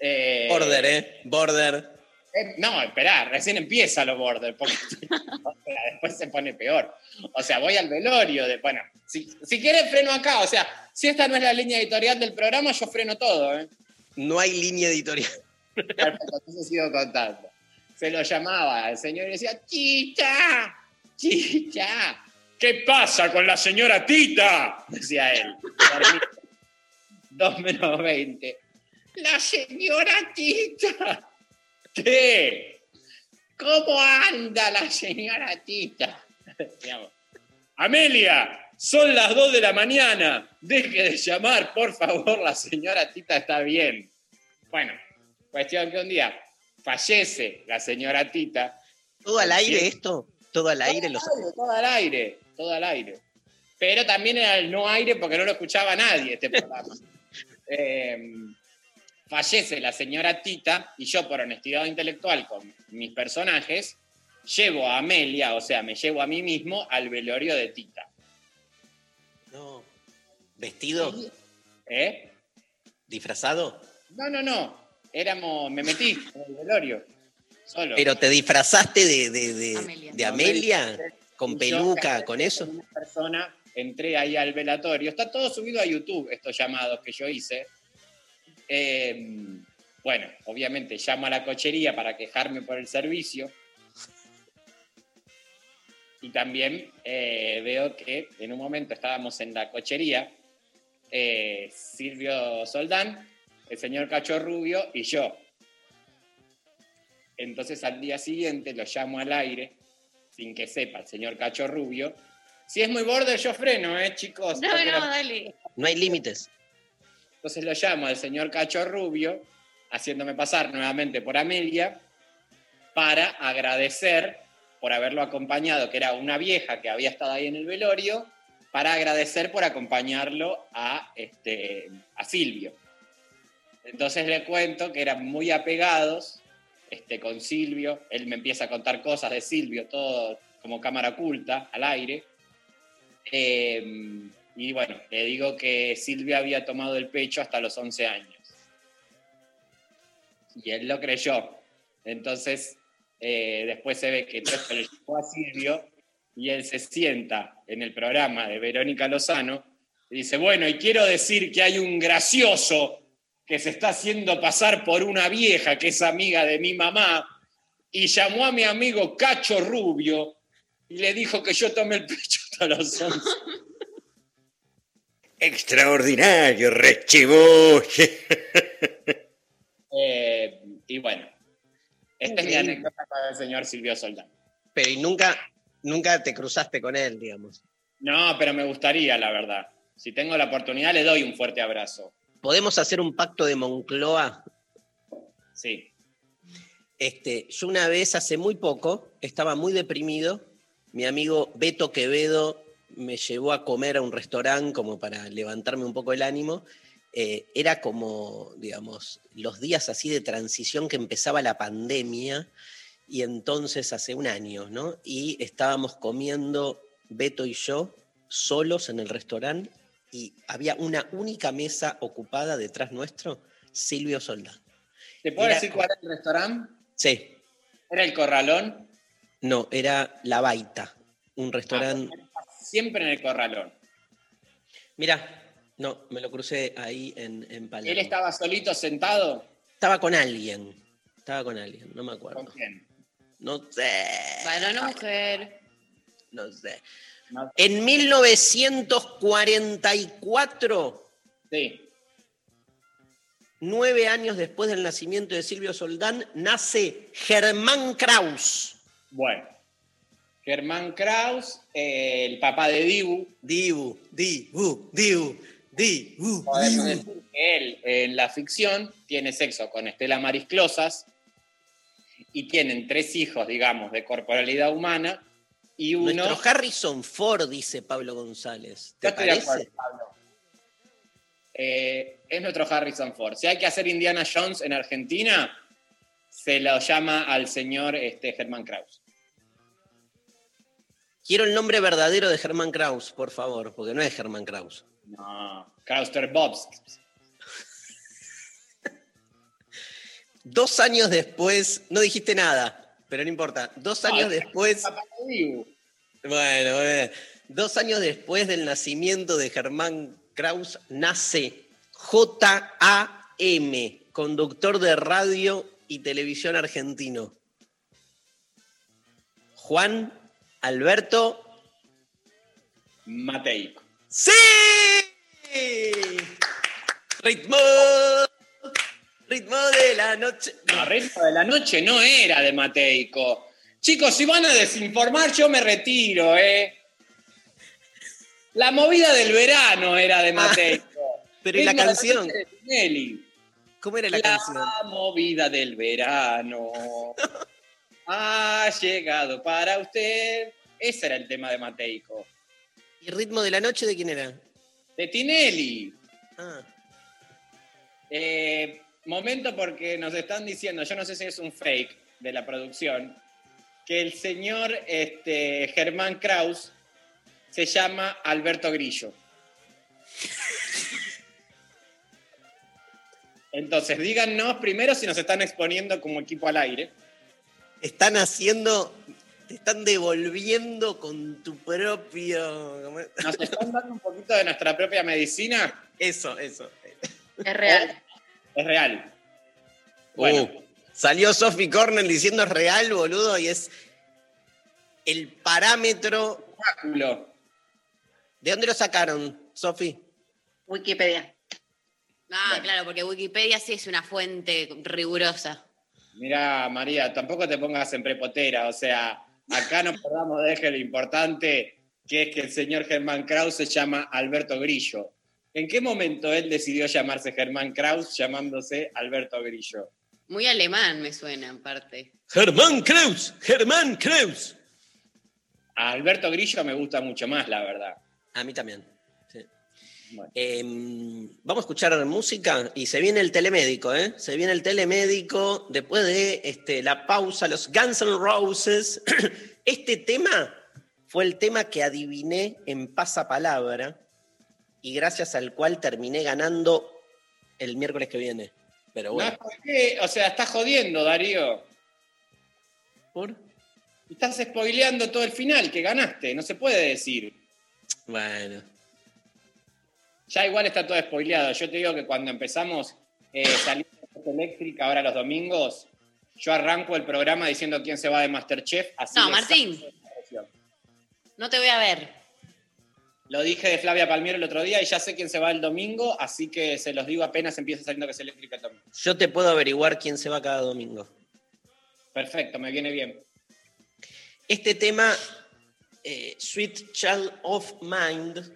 Eh, Border, ¿eh? Border. eh, no, esperá, recién empieza lo border, porque *laughs* después se pone peor. O sea, voy al velorio de, bueno, si, si quieres freno acá, o sea, si esta no es la línea editorial del programa, yo freno todo, ¿eh? No hay línea editorial. Entonces sigo contando. Se lo llamaba al señor y decía, ¡Tita! ¡Tita! ¿Qué pasa con la señora Tita? Decía él. Dos menos veinte. La señora Tita. ¿Qué? ¿Cómo anda la señora Tita? Amelia, son las dos de la mañana. Deje de llamar, por favor, la señora Tita está bien. Bueno, cuestión que un día fallece la señora Tita. ¿Todo al aire Sí. esto? ¿Todo al aire? Los... Todo al aire, todo al aire. Pero también era el no aire porque no lo escuchaba nadie este programa. *laughs* Eh, fallece la señora Tita y yo por honestidad intelectual con mis personajes llevo a Amelia, o sea, me llevo a mí mismo al velorio de Tita. No. ¿Vestido? ¿Eh? ¿Disfrazado? No, no, no. Éramos, me metí en el velorio. Solo. ¿Pero te disfrazaste de, de, de- Amelia. de Amelia? ¿Con peluca? ¿Con eso? Una persona, entré ahí al velatorio. Está todo subido a YouTube, estos llamados que yo hice. Eh, bueno, obviamente llamo a la cochería para quejarme por el servicio. Y también eh, veo que en un momento estábamos en la cochería, eh, Silvio Soldán, el señor Cacho Rubio y yo. Entonces al día siguiente lo llamo al aire, sin que sepa el señor Cacho Rubio. Si es muy borde, yo freno, ¿eh, chicos? No, no, dale. No hay límites. Entonces lo llamo al señor Cacho Rubio, haciéndome pasar nuevamente por Amelia, para agradecer por haberlo acompañado, que era una vieja que había estado ahí en el velorio, para agradecer por acompañarlo a, este, a Silvio. Entonces le cuento que eran muy apegados este, con Silvio, él me empieza a contar cosas de Silvio, todo como cámara oculta, al aire. Eh, y bueno, le digo que Silvia había tomado el pecho hasta los 11 años. Y él lo creyó. Entonces, eh, después se ve que esto le llegó a Silvio y él se sienta en el programa de Verónica Lozano y dice, bueno, y quiero decir que hay un gracioso que se está haciendo pasar por una vieja que es amiga de mi mamá y llamó a mi amigo Cacho Rubio y le dijo que yo tomé el pecho hasta los 11. *laughs* Extraordinario, rechibuche. *laughs* Eh, y bueno, esta es mi anécdota con el señor Silvio Soldán. Pero y nunca, nunca te cruzaste con él, digamos. No, pero me gustaría, la verdad. Si tengo la oportunidad, le doy un fuerte abrazo. ¿Podemos hacer un pacto de Moncloa? Sí. Este, yo una vez, hace muy poco, estaba muy deprimido. Mi amigo Beto Quevedo me llevó a comer a un restaurante como para levantarme un poco el ánimo. Eh, era como, digamos, los días así de transición que empezaba la pandemia y entonces hace un año, ¿no? Y estábamos comiendo Beto y yo solos en el restaurante y había una única mesa ocupada detrás nuestro, Silvio Soldán. ¿Te puedo Era- decir cuál era el restaurante? Sí, Era el Corralón. no, era La Baita, un restaurante. Siempre en el Corralón. Mira, no, me lo crucé ahí en, en Palermo. Él estaba solito sentado. Estaba con alguien, estaba con alguien, no me acuerdo. ¿Con quién? No sé, Para una mujer. no sé. En 1944, Sí. nueve años después del nacimiento de Silvio Soldán, nace Germán Kraus. Bueno. Germán Kraus, eh, el papá de Dibu. Dibu, Dibu, Dibu, Dibu, Podemos Dibu. decir que él, en la ficción, tiene sexo con Estela Maris Closas y tienen tres hijos, digamos, de corporalidad humana y uno... Nuestro Harrison Ford, dice Pablo González. ¿Te parece? acuerdo, Pablo. Eh, es nuestro Harrison Ford. Si hay que hacer Indiana Jones en Argentina, se lo llama al señor este, Germán Kraus. Quiero el nombre verdadero de Germán Kraus, por favor, porque no es Germán Kraus. No, Krauster Bobs. *laughs* Dos años después, no dijiste nada, pero no importa. Dos años después, bueno, bueno, dos años después del nacimiento de Germán Kraus, nace J.A.M., conductor de radio y televisión argentino. Juan Alberto Mateico. ¡Sí! Ritmo, ritmo de la noche. No, Ritmo de la Noche no era de Mateico. Chicos, si van a desinformar, yo me retiro, ¿eh? La movida del verano era de Mateico. *laughs* Pero ¿y la canción? De Tinelli. ¿Cómo era la La, canción? movida del verano *laughs* ha llegado para usted. Ese era el tema de Mateico. ¿Y ritmo de la noche de quién era? De Tinelli. Ah, Eh, momento porque nos están diciendo, yo no sé si es un fake de la producción, que el señor este, Germán Kraus se llama Alberto Grillo. Entonces, díganos primero si nos están exponiendo como equipo al aire. están haciendo, te están devolviendo con tu propio. ¿Nos están dando un poquito de nuestra propia medicina? Eso, eso. Es real. Es real. Bueno, Uh, salió Sophie Cornell diciendo es real, boludo, y es. el parámetro. ¿De dónde lo sacaron, Sofi? Wikipedia. Ah, Bueno. claro, porque Wikipedia sí es una fuente rigurosa. Mira, María, tampoco te pongas en prepotera. O sea, acá no podamos dejar lo importante, que es que el señor Germán Kraus se llama Alberto Grillo. ¿En qué momento él decidió llamarse Germán Kraus llamándose Alberto Grillo? Muy alemán me suena, en parte. Germán Kreuz, Germán Kreuz. A Alberto Grillo me gusta mucho más, la verdad. A mí también. sí. Bueno. Em, vamos a escuchar música y se viene el telemédico, ¿eh? Se viene el telemédico después de este, la pausa, los Guns N' Roses. *clears throat* Este tema fue el tema que adiviné en pasapalabra y gracias al cual terminé ganando el miércoles que viene. Pero bueno, No, ¿por qué? O sea, estás jodiendo, Darío. ¿por? Estás spoileando todo el final que ganaste, no se puede decir. Bueno, Ya igual está todo spoileado. Yo te digo que cuando empezamos eh, salir de eléctrica ahora los domingos, yo arranco el programa diciendo quién se va de Masterchef. Así No, Martín. No te voy a ver. Lo dije de Flavia Palmiero el otro día y ya sé quién se va el domingo, así que se los digo apenas empieza saliendo que es eléctrica también. yo te puedo averiguar quién se va cada domingo. Perfecto, me viene bien. Este tema, eh, Sweet Child of Mind,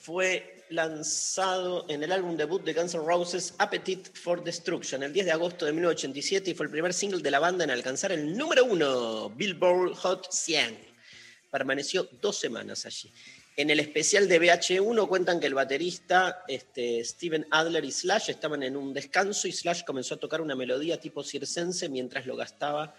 fue lanzado en el álbum debut de Guns N' Roses, Appetite for Destruction, el 10 de agosto de 1987 y fue el primer single de la banda en alcanzar el número uno, Billboard Hot 100. Permaneció dos semanas allí. En el especial de VH1 cuentan que el baterista este, Steven Adler y Slash estaban en un descanso y Slash comenzó a tocar una melodía tipo circense mientras lo gastaba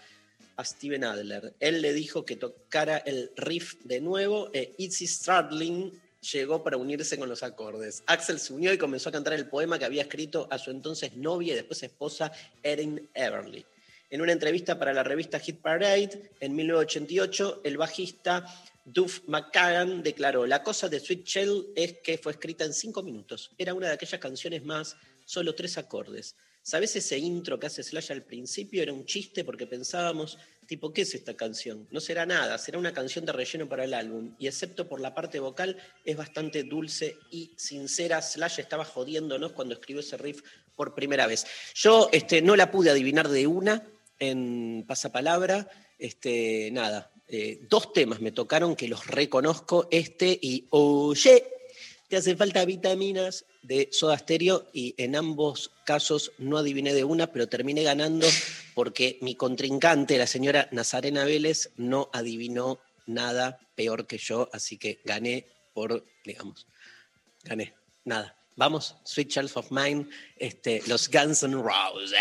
a Steven Adler. Él le dijo que tocara el riff de nuevo e Itzy Stradlin llegó para unirse con los acordes. Axel se unió y comenzó a cantar el poema que había escrito a su entonces novia y después esposa Erin Everly. En una entrevista para la revista Hit Parade en 1988, el bajista Duff McCagan declaró, la cosa de Sweet Shell es que fue escrita en cinco minutos. Era una de aquellas canciones más, solo tres acordes. ¿Sabes ese intro que hace Slash al principio? Era un chiste porque pensábamos, tipo, ¿qué es esta canción? No será nada, será una canción de relleno para el álbum. Y excepto por la parte vocal, es bastante dulce y sincera. Slash estaba jodiéndonos cuando escribió ese riff por primera vez. Yo este, no la pude adivinar de una en pasapalabra. Este, nada, eh, dos temas me tocaron que los reconozco, este y Oye, te hace falta vitaminas de Soda Stereo y en ambos casos no adiviné de una, pero terminé ganando porque mi contrincante, la señora Nazarena Vélez, no adivinó nada peor que yo, así que gané por, digamos, gané, nada. Vamos, Sweet Child of Mine, este, los Guns N' Roses.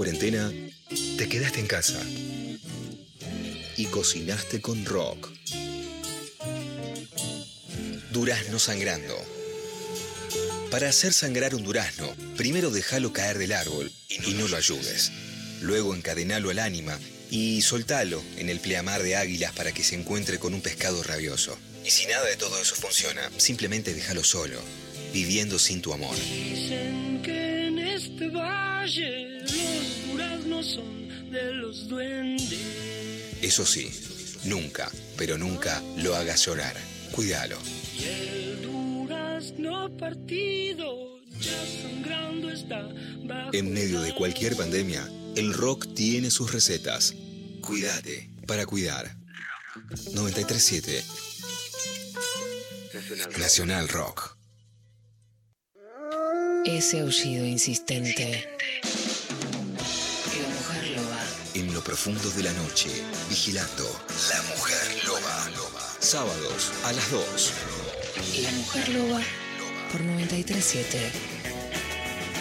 Cuarentena, te quedaste en casa y cocinaste con rock. Durazno sangrando. Para hacer sangrar un durazno, primero déjalo caer del árbol y no lo ayudes. Luego encadenalo al ánima y soltalo en el pleamar de águilas para que se encuentre con un pescado rabioso. Y si nada de todo eso funciona, simplemente déjalo solo, viviendo sin tu amor. Eso sí, nunca, pero nunca lo hagas llorar. Cuídalo. Partido ya está En medio de cualquier pandemia, el rock tiene sus recetas. Cuídate para cuidar. 937 Nacional Rock. Ese aullido insistente. En lo profundo de la noche, vigilando La Mujer Loba. Sábados a las 2. La mujer loba por 937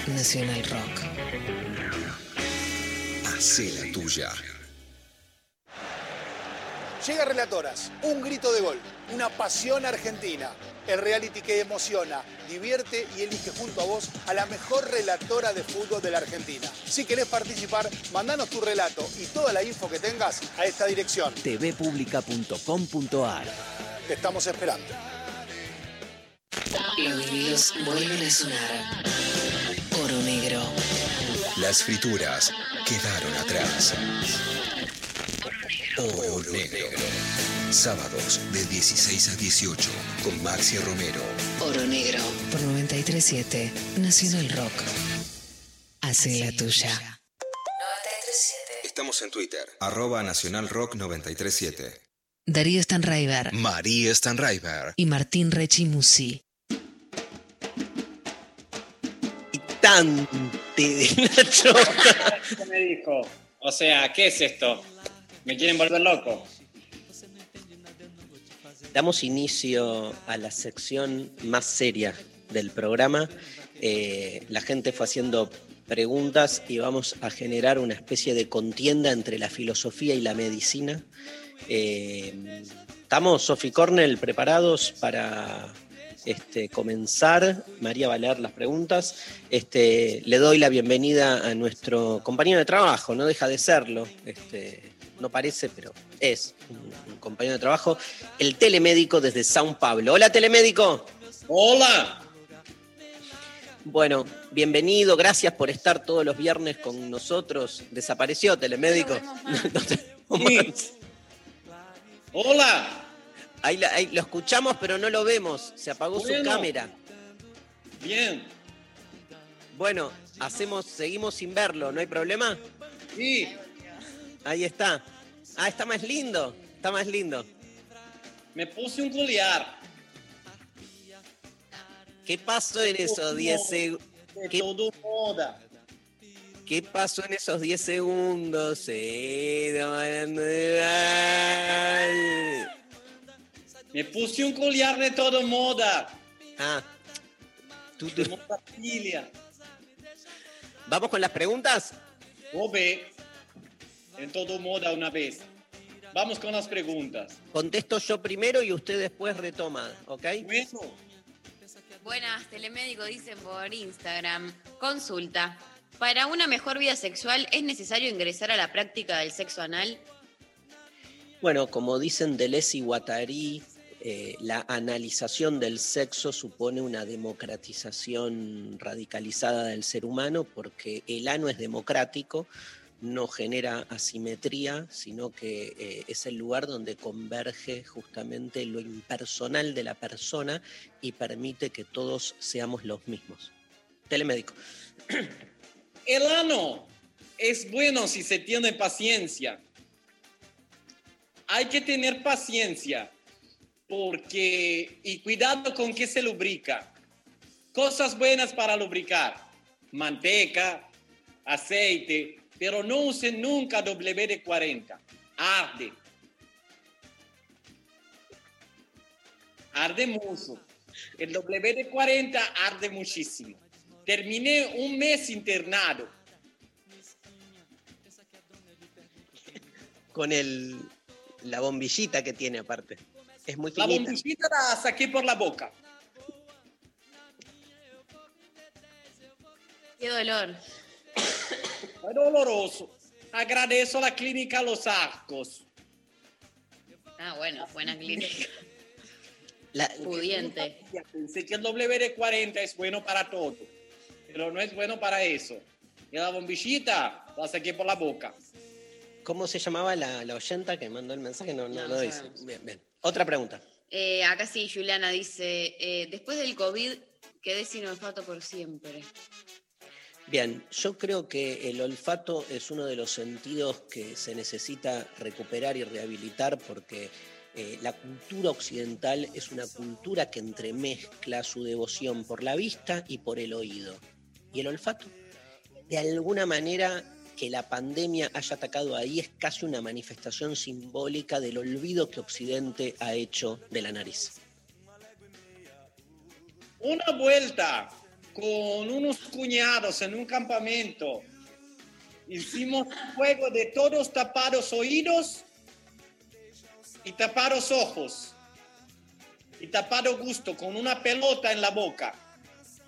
Nacional Rock. Hacé la tuya. Llega Relatoras, un grito de gol, una pasión argentina. El reality que emociona, divierte y elige junto a vos a la mejor relatora de fútbol de la Argentina. Si querés participar, mandanos tu relato y toda la info que tengas a esta dirección. tvpublica.com.ar Te estamos esperando. Los vinilos vuelven a sonar. Oro negro. Las frituras quedaron atrás. Oro Negro. Sábados de 16 a 18 con Maxi Romero. Oro negro por 937 Nacional Rock. Hace la tuya. 937. Estamos en Twitter. Arroba Nacional Rock 937. Darío Stanraiver María Stanraiver. y Martín Rechimusi. Tante de Nacho. *laughs* ¿Qué me dijo? O sea, ¿qué es esto? ¿Me quieren volver loco? Damos inicio a la sección más seria del programa. Eh, la gente fue haciendo preguntas y vamos a generar una especie de contienda entre la filosofía y la medicina. Eh, ¿Estamos, Sophie Cornell, preparados para este, comenzar? María va a leer las preguntas. Este, le doy la bienvenida a nuestro compañero de trabajo, no deja de serlo. Este, no parece, pero es un, un compañero de trabajo. El telemédico desde Sao Paulo. Hola, telemédico. ¡Hola! Bueno, bienvenido, gracias por estar todos los viernes con nosotros. Desapareció telemédico. No. *laughs* ¡Hola! Ahí, lo escuchamos, pero no lo vemos. Se apagó su cámara. Bien. Bueno, hacemos, seguimos sin verlo, ¿no hay problema? Sí. Ahí está. Ah, está más lindo. Está más lindo. Me puse un collar. ¿Qué pasó en esos 10 segundos? ¿Qué- todo moda. ¿Qué pasó en esos 10 segundos? Sí. Me puse un collar de todo moda. Ah. Tú- tú-. ¿Vamos con las preguntas? Ove. En todo moda una vez. Vamos con las preguntas. Contesto yo primero y usted después retoma, ¿ok? Bueno, Buenas, telemédico dicen por Instagram. Consulta. ¿Para una mejor vida sexual es necesario ingresar a la práctica del sexo anal? Bueno, como dicen Deleuze y Guattari, eh, la analización del sexo supone una democratización radicalizada del ser humano porque el ano es democrático, no genera asimetría, sino que eh, es el lugar donde converge justamente lo impersonal de la persona y permite que todos seamos los mismos. Telemédico. *coughs* el ano es bueno si se tiene paciencia. Hay que tener paciencia porque y cuidado con que se lubrica. Cosas buenas para lubricar. Manteca, aceite, pero no use nunca WD-40. Arde. Arde mucho. El WD-40 arde muchísimo. Terminé un mes internado. Con el, la bombillita que tiene aparte. Es muy finita. La bombillita la saqué por la boca. Qué dolor. Fue doloroso. Agradezco a la clínica Los Arcos. Ah, bueno, buena clínica. *laughs* La- Pudiente. Pensé que el WD-40 es bueno para todo, pero no es bueno para eso. Y la bombillita la saqué por la boca. ¿Cómo se llamaba la, la oyenta que mandó el mensaje? No, no, No, dice. Bien, bien. Otra pregunta. Eh, acá sí, Juliana dice, eh, después del COVID quedé sin olfato por siempre. Bien, yo creo que el olfato es uno de los sentidos que se necesita recuperar y rehabilitar porque eh, la cultura occidental es una cultura que entremezcla su devoción por la vista y por el oído. Y el olfato, de alguna manera, que la pandemia haya atacado ahí es casi una manifestación simbólica del olvido que Occidente ha hecho de la nariz. Una vuelta con unos cuñados en un campamento. Hicimos juego de todos tapados oídos y tapados ojos. Y tapado gusto con una pelota en la boca.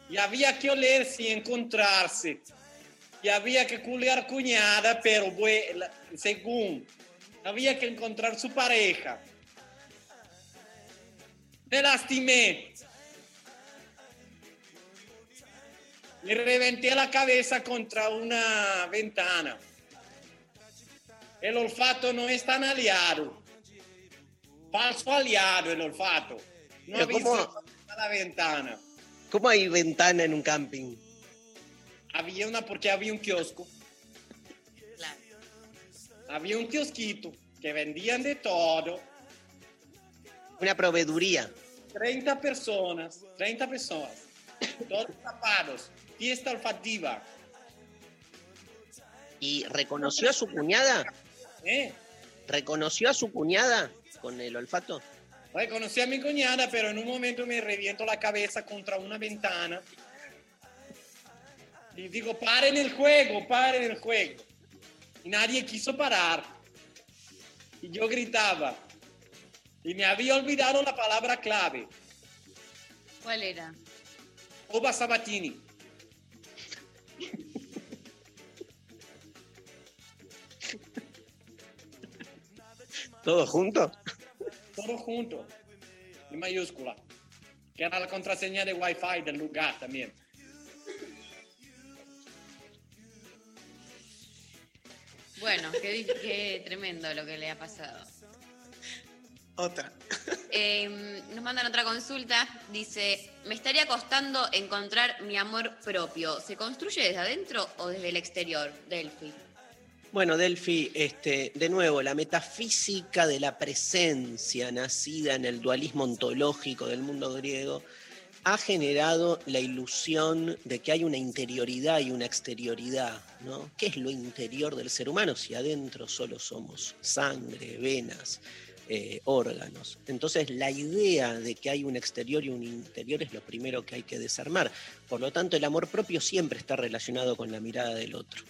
Y había que olerse y encontrarse. Y había que culiar cuñada, pero según. Había que encontrar su pareja. Me lastimé. Le reventé la cabeza contra una ventana. El olfato no es tan aliado. Falso aliado el olfato. No Pero avisa ¿cómo? a la ventana. ¿Cómo hay ventana en un camping? Había una porque había un kiosco. Claro. Había un kiosquito que vendían de todo. Una proveeduría. 30 personas, 30 personas, todos *coughs* tapados, fiesta olfativa. ¿Y reconoció a su cuñada? ¿eh? ¿Reconoció a su cuñada con el olfato? Reconocí a mi cuñada, pero en un momento me reviento la cabeza contra una ventana. Y digo, paren el juego, paren el juego. Y nadie quiso parar. Y yo gritaba. Y me había olvidado la palabra clave. ¿Cuál era? Oba Sabatini. ¿Todo junto? Todo junto. En mayúscula. Que era la contraseña de Wi-Fi del lugar también. Bueno, qué, qué tremendo lo que le ha pasado. Otra. Eh, nos mandan otra consulta. Dice, me estaría costando encontrar mi amor propio. ¿Se construye desde adentro o desde el exterior? Delphi. Bueno, Delphi, este, de nuevo, la metafísica de la presencia nacida en el dualismo ontológico del mundo griego ha generado la ilusión de que hay una interioridad y una exterioridad, ¿no? ¿Qué es lo interior del ser humano si adentro solo somos sangre, venas, eh, órganos? Entonces, la idea de que hay un exterior y un interior es lo primero que hay que desarmar. Por lo tanto, el amor propio siempre está relacionado con la mirada del otro.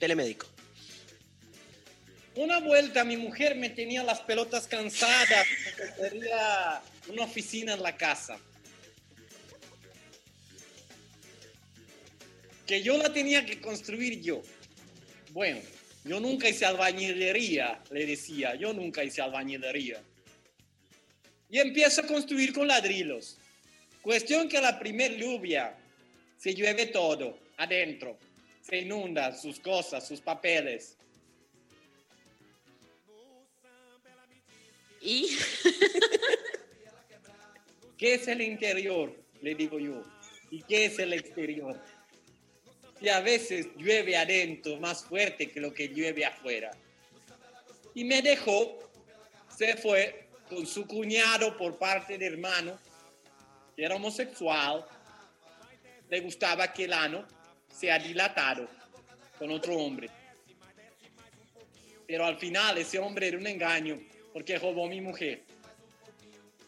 Telemédico. Una vuelta mi mujer me tenía las pelotas cansadas quería una oficina en la casa. Que yo la tenía que construir yo. Bueno, yo nunca hice albañilería, le decía, yo nunca hice albañilería. Y empiezo a construir con ladrillos. Cuestión que la primer lluvia se llueve todo adentro, se inunda sus cosas, sus papeles. ¿Y? *laughs* ¿Qué es el interior? Le digo yo. ¿Y qué es el exterior? Y a veces llueve adentro más fuerte que lo que llueve afuera. Y me dejó, se fue con su cuñado por parte de hermano, que era homosexual. Le gustaba que el ano sea dilatado con otro hombre. Pero al final ese hombre era un engaño porque robó mi mujer.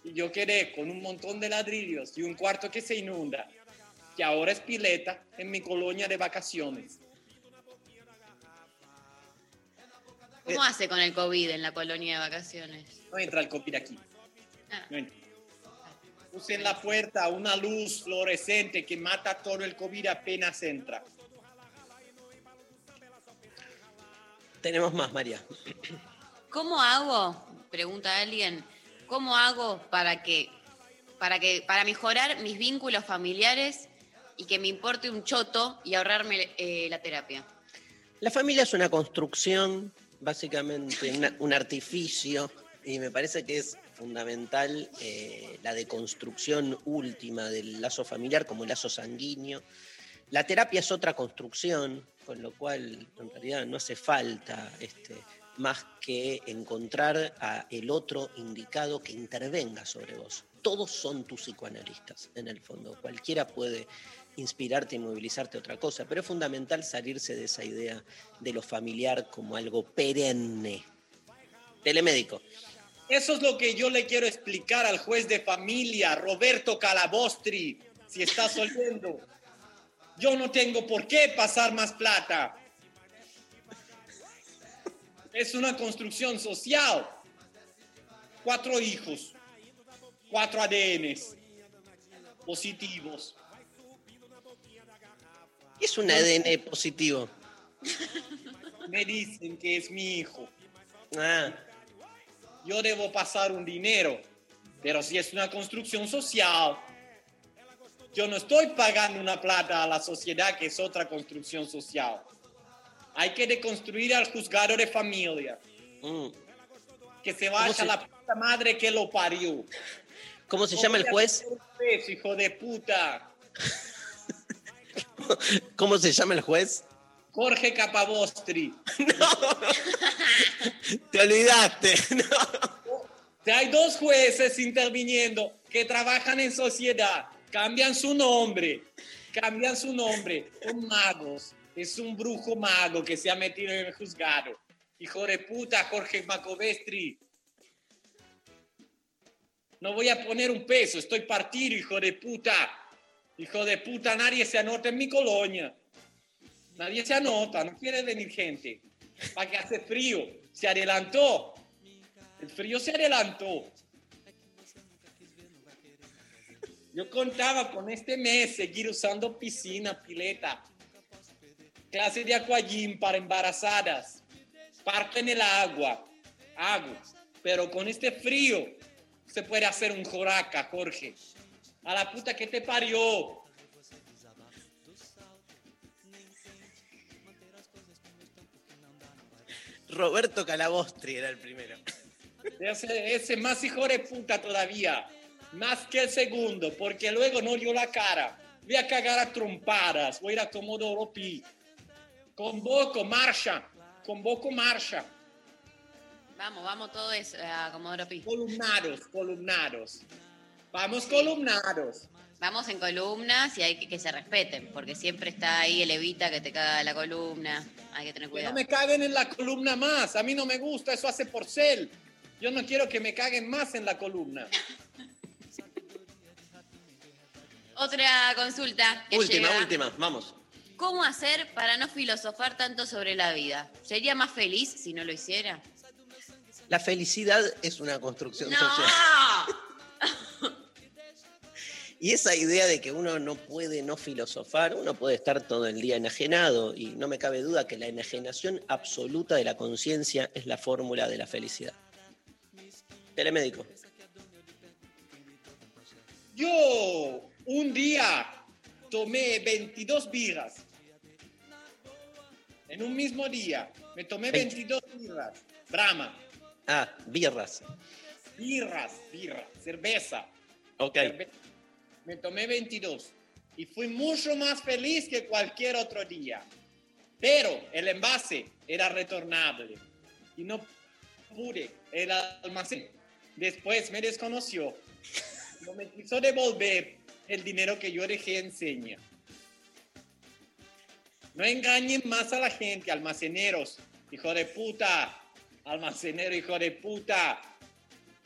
Y yo quedé con un montón de ladrillos y un cuarto que se inunda, que ahora es pileta en mi colonia de vacaciones. ¿Cómo hace con el COVID en la colonia de vacaciones? No entra el COVID aquí. Ah. No entra. Puse en la puerta una luz fluorescente que mata todo el COVID apenas entra. Tenemos más, María. ¿Cómo hago? Pregunta alguien. ¿Cómo hago para que, para que, para mejorar mis vínculos familiares y que me importe un choto y ahorrarme eh, la terapia? La familia es una construcción, básicamente una- un artificio, y me parece que es fundamental eh, la deconstrucción última del lazo familiar como lazo sanguíneo. La terapia es otra construcción, con lo cual en realidad no hace falta este, más que encontrar a el otro indicado que intervenga sobre vos. Todos son tus psicoanalistas, en el fondo. Cualquiera puede inspirarte y movilizarte a otra cosa, pero es fundamental salirse de esa idea de lo familiar como algo perenne. Telemédico. Eso es lo que yo le quiero explicar al juez de familia, Roberto Calabostri, si estás oyendo. Yo no tengo por qué pasar más plata. Es una construcción social. Cuatro hijos, cuatro ADNs positivos. Es un ADN positivo. Me dicen que es mi hijo. Ah, Yo debo pasar un dinero, pero si es una construcción social, yo no estoy pagando una plata a la sociedad que es otra construcción social. Hay que deconstruir al juzgado de familia. mm. Que se ¿Cómo vaya se- la puta madre que lo parió. ¿Cómo se llama el juez? Hijo de puta. *laughs* ¿Cómo se llama el juez? Jorge Capabostri. *laughs* Te olvidaste. *laughs* Si hay dos jueces interviniendo que trabajan en sociedad, cambian su nombre, cambian su nombre, son magos. Es un brujo mago que se ha metido en el juzgado. Hijo de puta, Jorge Macovestri. No voy a poner un peso, estoy partido, hijo de puta. Hijo de puta, nadie se anota en mi colonia. Nadie se anota, no quiere venir gente. Para que hace frío. Se adelantó. El frío se adelantó. Yo contaba con este mes seguir usando piscina, pileta, clase de aquagym para embarazadas, parte en el agua, hago. Pero con este frío se puede hacer un joraca, Jorge. A la puta que te parió. Roberto Calabostri era el primero. Ese, ese más hijo de puta todavía. Más que el segundo, porque luego no dio la cara. Voy a cagar a trompadas. Voy a ir a Comodoro Pi. Convoco, marcha. Convoco, marcha. Vamos, vamos todo eso a Comodoro Pi. Columnados, columnados. Vamos columnados. Vamos en columnas y hay que que se respeten, porque siempre está ahí el Evita que te caga la columna. Hay que tener Que no cuidado. me caguen en la columna más. A mí no me gusta, eso hace porcel. Yo no quiero que me caguen más en la columna. *laughs* Otra consulta que Última, llega. última, vamos. ¿Cómo hacer para no filosofar tanto sobre la vida? ¿Sería más feliz si no lo hiciera? La felicidad es una construcción ¡No! social. *laughs* Y esa idea de que uno no puede no filosofar, uno puede estar todo el día enajenado y no me cabe duda que la enajenación absoluta de la conciencia es la fórmula de la felicidad. Telemédico. Yo un día tomé 22 birras. En un mismo día. Me tomé Veinte. 22 birras. Brahma. Ah, birras. Birras, birra, cerveza. Ok. cerve- Me tomé 22. Y fui mucho más feliz que cualquier otro día. Pero el envase era retornable. Y no pude. El almacén después me desconoció. No me quiso devolver el dinero que yo dejé en seña. No engañen más a la gente, almaceneros. Hijo de puta. Almacenero, hijo de puta.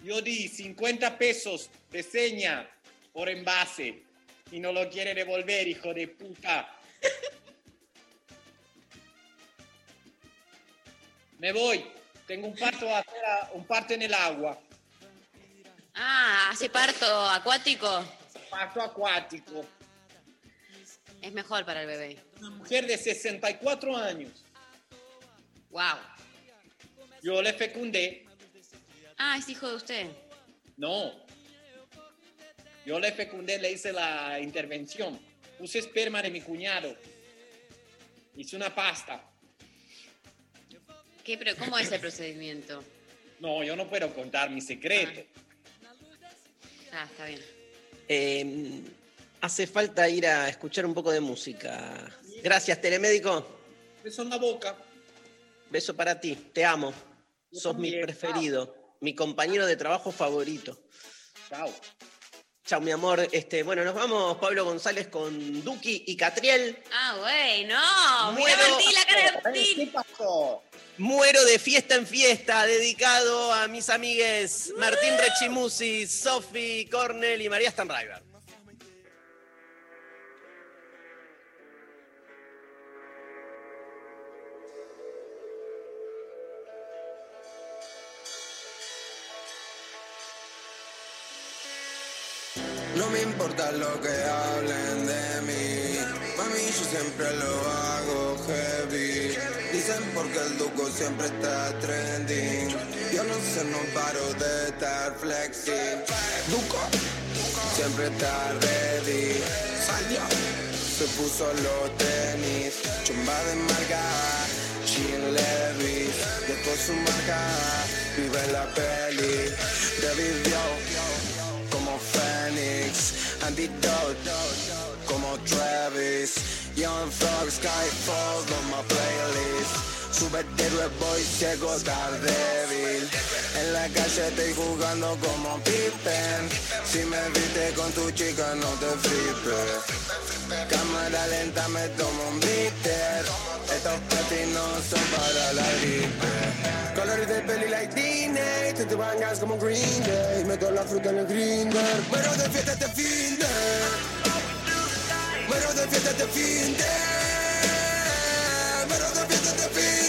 Yo di 50 pesos de seña por envase y no lo quiere devolver, hijo de puta. *laughs* Me voy. Tengo un parto, un parto en el agua. Ah, hace parto acuático. Parto acuático. Es mejor para el bebé. Una mujer de 64 años. Wow. Yo le fecundé. Ah, es hijo de usted. No. Yo le fecundé, le hice la intervención. Puse esperma de mi cuñado. Hice una pasta. ¿Qué, pero ¿Cómo es el procedimiento? No, yo no puedo contar mi secreto. Ah, está bien. Eh, hace falta ir a escuchar un poco de música. Gracias, telemédico. Beso en la boca. Beso para ti. Te amo. Yo Sos mi preferido. Mi compañero de trabajo favorito. Chao. Chao, mi amor. Este, bueno, nos vamos, Pablo González, con Duki y Catriel. Ah, güey, no. Mira Muero. Martín, la cara de ¿Qué pasó? Muero de fiesta en fiesta, dedicado a mis amigues Martín Rechimusi, Sofi Cornell y María Stanriver. No me importa lo que hablen de mí. Mami, yo siempre lo hago heavy. Dicen porque el Duco siempre está trending. Yo no sé, no paro de estar flexing. Duco siempre está ready. Salió, se puso los tenis. Chumba de marca, Jean Levis. Después su marca, vive la peli. Revivió como Phoenix, Antidote, como Travis, Young Frog, Skyfall on my playlist. Superhéroe voy ciego, débil. En la calle estoy jugando como Pippen. Si me viste con tu chica, no te flipes. Cámara lenta, me tomo un bitter. Estos petis no son para la gripe. Colores de peli like Disney, tú te vangas como Green Day. Meto la fruta en el grinder. Muero de fiesta este fin de. De fiesta este fin de. De fiesta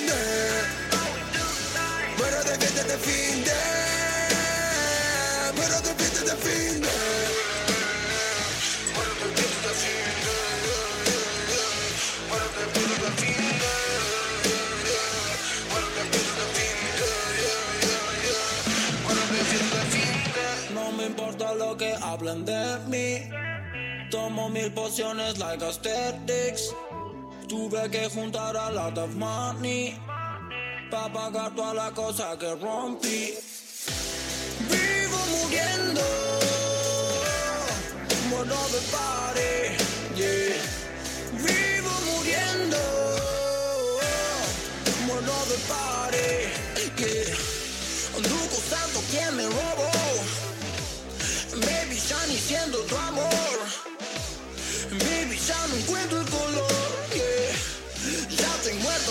de. De fiesta de. Fin de. Muero de fiesta de. No me importa lo que hablan de mí. Tomo mil pociones like aesthetics. Tuve que juntar a lot of money. Pa' pagar toda la cosa que rompí. Vivo muriendo. Muero de party.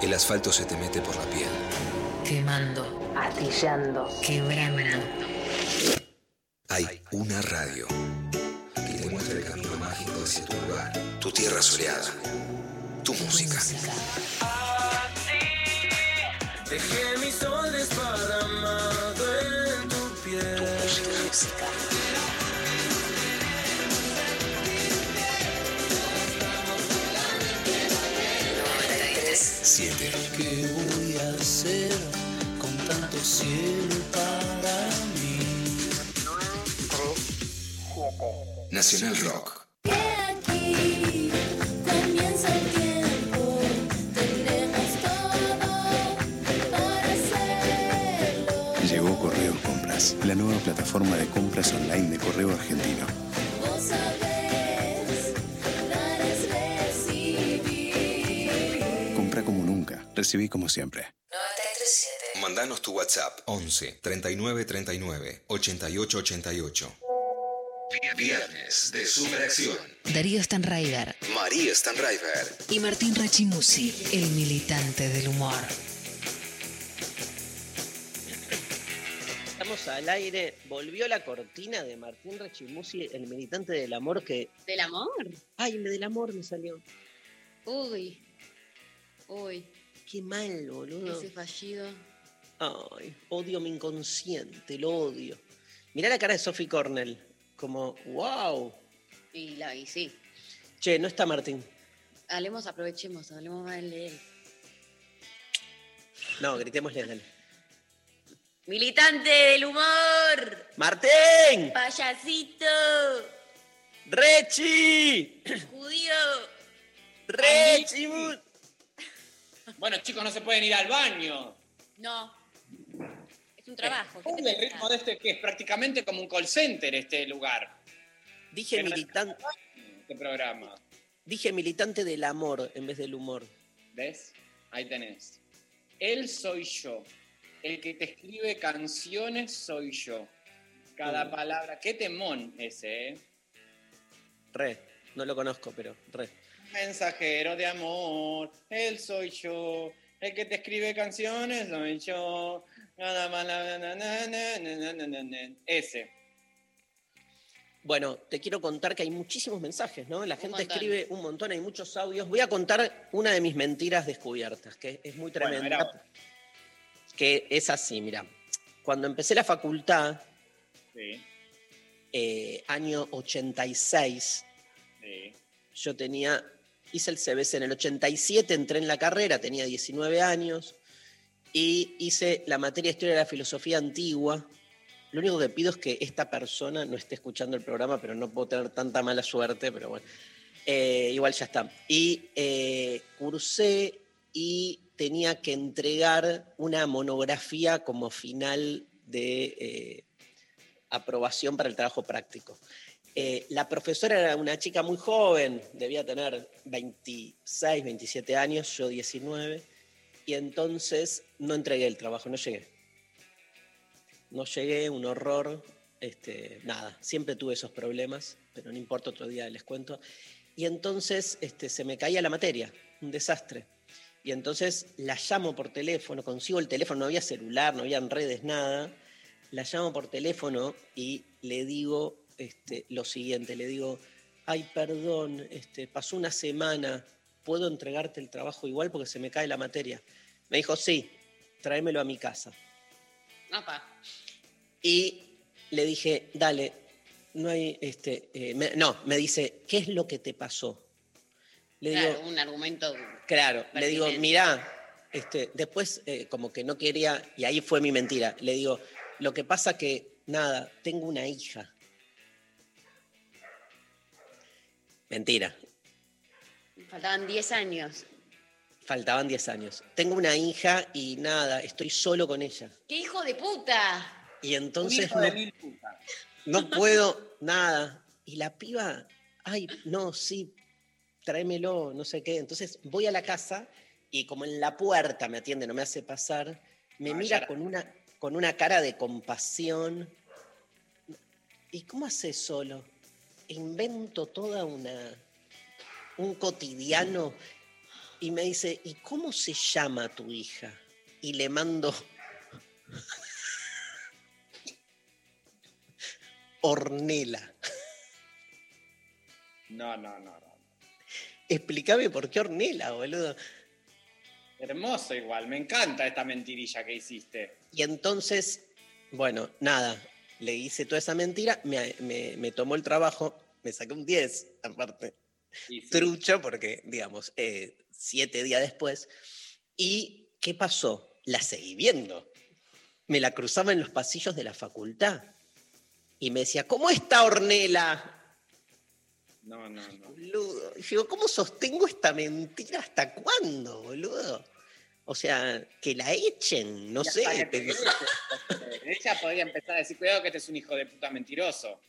El asfalto se te mete por la piel. Quemando, atillando, quebrando. Hay una radio muestra el camino mágico hacia tu lugar, tu tierra soleada, tu música. Dejé mi sol desparramado en tu piel. Siete. ¿Qué voy a hacer con tanto cielo para mí? Nacional Rock. Llegó Correo Compras, la nueva plataforma de compras online de Correo Argentino. Compra como nunca, recibí como siempre. Mandanos tu WhatsApp 11 39 39 88 88. Viernes de Superacción. Darío Stanraiver María Stanraiver. y Martín Rachimusi, el militante del humor. Estamos al aire. Volvió la cortina de Martín Rechimusi, el militante del amor que. ¿Del amor? Ay, me del amor me salió. Uy. Uy. Qué mal, boludo. Ese fallido. Ay, odio mi inconsciente, lo odio. Mirá la cara de Sophie Cornell. Como, wow. Y, la, y sí. Che, no está Martín. Hablemos, aprovechemos, hablemos mal de él. No, gritémosle, dale. Militante del humor. ¡Martín! Payasito. ¡Rechi! Judío. ¡Rechi! Bueno, chicos, no se pueden ir al baño. No. Es un trabajo. ¿qué te el pensás? ritmo de este que es prácticamente como un call center este lugar, Dije militante, este programa. dije militante del amor en vez del humor. ¿Ves? Ahí tenés. Él soy yo. El que te escribe canciones soy yo. Cada Mm. palabra. Qué temón ese, ¿eh? Re. No lo conozco, pero re. Mensajero de amor. Él soy yo. El que te escribe canciones soy yo. Ese. Bueno, te quiero contar que hay muchísimos mensajes, ¿no? La Un gente montón. escribe un montón, hay muchos audios. Voy a contar una de mis mentiras descubiertas, que es muy Bueno, tremenda. era- que es así, mira. Cuando empecé la facultad, Sí, eh, año 86, sí. yo tenía, hice el CBC en el 87, entré en la carrera, tenía 19 años, y hice la materia de Historia de la Filosofía Antigua. Lo único que pido es que esta persona no esté escuchando el programa, pero no puedo tener tanta mala suerte, pero bueno. Eh, igual ya está. Y eh, cursé y tenía que entregar una monografía como final de eh, aprobación para el trabajo práctico. La profesora era una chica muy joven, debía tener 26, 27 años, yo 19, y entonces no entregué el trabajo, no llegué. No llegué, un horror, este, nada, siempre tuve esos problemas, pero no importa, otro día les cuento. Y entonces este, se me caía la materia, un desastre. Y entonces la llamo por teléfono, consigo el teléfono, no había celular, no había redes, nada. La llamo por teléfono y le digo este, lo siguiente, le digo, ay, perdón, este, pasó una semana, ¿puedo entregarte el trabajo igual porque se me cae la materia? Me dijo, sí, tráemelo a mi casa. Apa. Y le dije, dale, no hay, este, eh, me- no, me dice, ¿qué es lo que te pasó? Le Claro, digo, un argumento. claro, le digo, mirá, este, después eh, como que no quería, y ahí fue mi mentira, le digo, lo que pasa que, nada, tengo una hija. Mentira, Faltaban 10 años. Faltaban 10 años. Tengo una hija y nada, estoy solo con ella. ¡Qué hijo de puta! Y entonces Un hijo de no, no *laughs* puedo, nada. Y la piba, ay, no, sí, tráemelo, no sé qué. Entonces voy a la casa y como en la puerta me atiende, no me hace pasar, me Ah, mira con una, con una cara de compasión. ¿Y cómo hace solo? Invento toda una, un cotidiano y me dice, ¿y cómo se llama tu hija? Y le mando *laughs* Ornela. No, no, no, no. Explícame por qué Ornela, boludo. Hermoso igual, me encanta esta mentirilla que hiciste. Y entonces, bueno, nada, le hice toda esa mentira, me, me- me tomó el trabajo, me saqué un 10, aparte, sí. trucho, porque, digamos, eh, siete días después. ¿Y qué pasó? La seguí viendo. Me la cruzaba en los pasillos de la facultad. Y me decía, ¿cómo está Ornela? No, no, no. Boludo. Y digo, ¿cómo sostengo esta mentira hasta cuándo, boludo? O sea, que la echen, no Ya sé. que. Ella podría empezar a decir, cuidado que este es un hijo de puta mentiroso.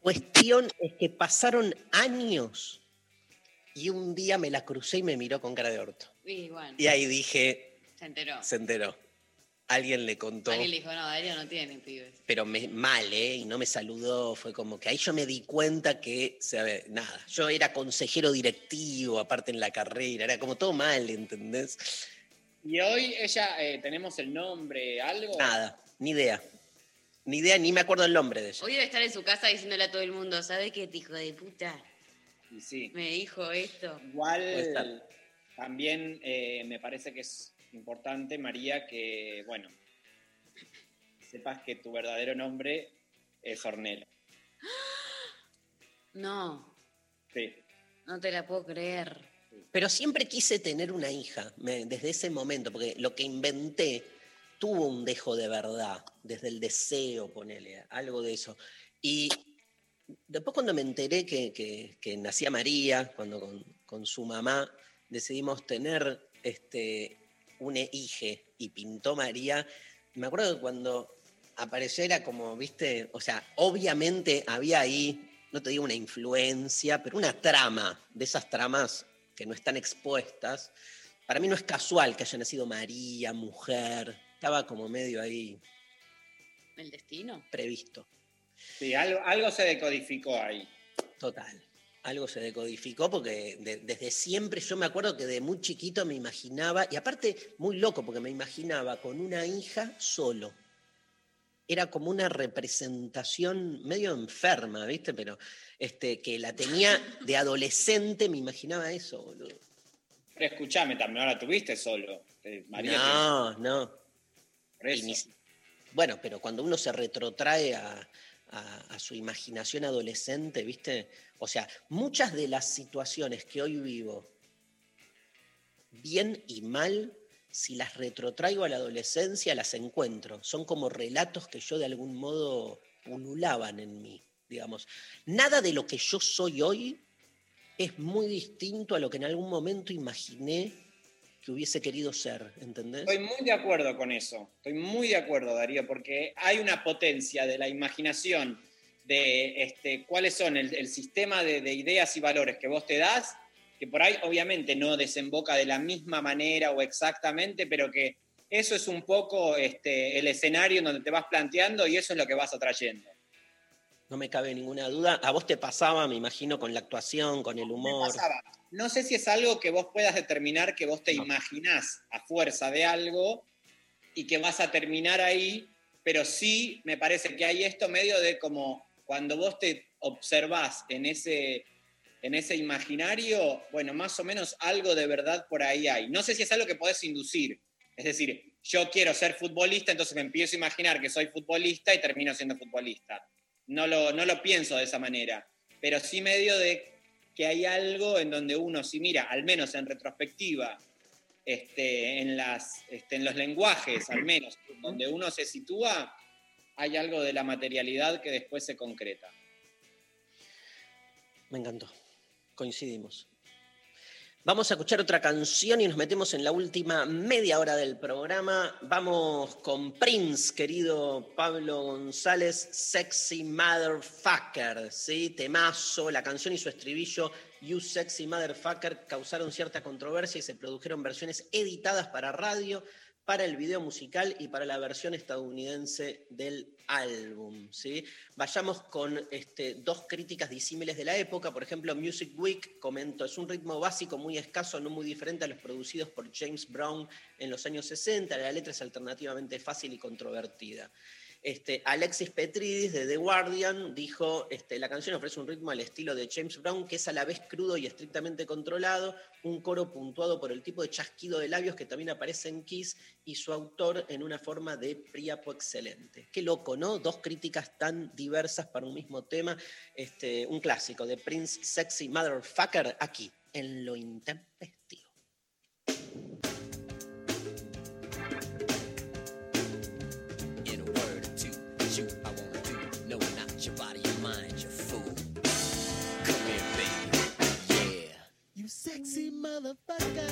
Cuestión es que pasaron años y un día me la crucé y me miró con cara de orto. Y bueno, Y ahí dije, se enteró. se enteró. Alguien le contó, Alguien le dijo, no, Darío no tiene pibes. pero me, mal, ¿eh? Y no me saludó. Fue como que ahí yo me di cuenta que, se- nada, yo era consejero directivo, aparte en la carrera, era como todo mal, ¿entendés? Y hoy ella, eh, tenemos el nombre, algo. Nada, ni idea. Ni idea, ni me acuerdo el nombre de ella. Hoy debe estar en su casa diciéndole a todo el mundo, ¿sabe qué, hijo de puta? Y sí. Me dijo esto. Igual también eh, me parece que es importante, María, que, bueno, sepas que tu verdadero nombre es Ornella. *gasps* No, Sí. no te la puedo creer. Pero siempre quise tener una hija, me- desde ese momento, porque lo que inventé tuvo un dejo de verdad, desde el deseo, ponele, algo de eso. Y después cuando me enteré que, que- que nacía María, cuando con, con su mamá decidimos tener este, un hije y pintó María, me acuerdo que cuando apareció era como, viste, o sea, obviamente había ahí, no te digo una influencia, pero una trama, de esas tramas que no están expuestas. Para mí no es casual que haya nacido María, mujer, estaba como medio ahí ¿El destino? previsto. Sí, algo, algo se decodificó ahí. Total. Algo se decodificó porque de- desde siempre yo me acuerdo que de muy chiquito me imaginaba, y aparte muy loco porque me imaginaba con una hija solo. Era como una representación medio enferma, ¿viste? Pero este, que la tenía de adolescente, me imaginaba eso, boludo. Pero escúchame, también ahora tuviste solo. Eh, María, no, no. por eso. Ni bueno, pero cuando uno se retrotrae a, a- su imaginación adolescente, ¿viste? O sea, muchas de las situaciones que hoy vivo, bien y mal, si las retrotraigo a la adolescencia, las encuentro. Son como relatos que yo de algún modo pululaban en mí, digamos. Nada de lo que yo soy hoy es muy distinto a lo que en algún momento imaginé que hubiese querido ser, ¿entendés? Estoy muy de acuerdo con eso. Estoy muy de acuerdo, Darío, porque hay una potencia de la imaginación de este, cuáles son el, sistema de, de ideas y valores que vos te das, que por ahí obviamente no desemboca de la misma manera o exactamente, pero que eso es un poco este, el escenario en donde te vas planteando y eso es lo que vas atrayendo. No me cabe ninguna duda. A vos te pasaba, me imagino, con la actuación, con el Me humor. pasaba. No sé si es algo que vos puedas determinar que vos te imaginás a fuerza de algo y que vas a terminar ahí, pero sí me parece que hay esto medio de como cuando vos te observás en ese, en ese imaginario, bueno, más o menos algo de verdad por ahí hay. No sé si es algo que podés inducir. Es decir, yo quiero ser futbolista, entonces me empiezo a imaginar que soy futbolista y termino siendo futbolista. No lo, no lo pienso de esa manera, pero sí medio de que hay algo en donde uno, si mira, al menos en retrospectiva, este, en, las, este, en los lenguajes, al menos, donde uno se sitúa, hay algo de la materialidad que después se concreta. Me encantó. Coincidimos. Vamos a escuchar otra canción y nos metemos en la última media hora del programa. Vamos con Prince, querido Pablo González, Sexy Motherfucker, ¿sí? Temazo, la canción y su estribillo, You Sexy Motherfucker, causaron cierta controversia y se produjeron versiones editadas para radio, para el video musical y para la versión estadounidense del álbum. ¿sí? Vayamos con este, dos críticas disímiles de la época. Por ejemplo, Music Week comentó, es un ritmo básico muy escaso, no muy diferente a los producidos por James Brown en los años 60. La letra es alternativamente fácil y controvertida. Este, Alexis Petridis de The Guardian dijo, este, la canción ofrece un ritmo al estilo de James Brown que es a la vez crudo y estrictamente controlado, un coro puntuado por el tipo de chasquido de labios que también aparece en Kiss y su autor en una forma de priapo excelente. Qué loco, ¿no? Dos críticas tan diversas para un mismo tema. Este, un clásico de Prince Sexy Motherfucker aquí, en lo intempestivo. Motherfucker.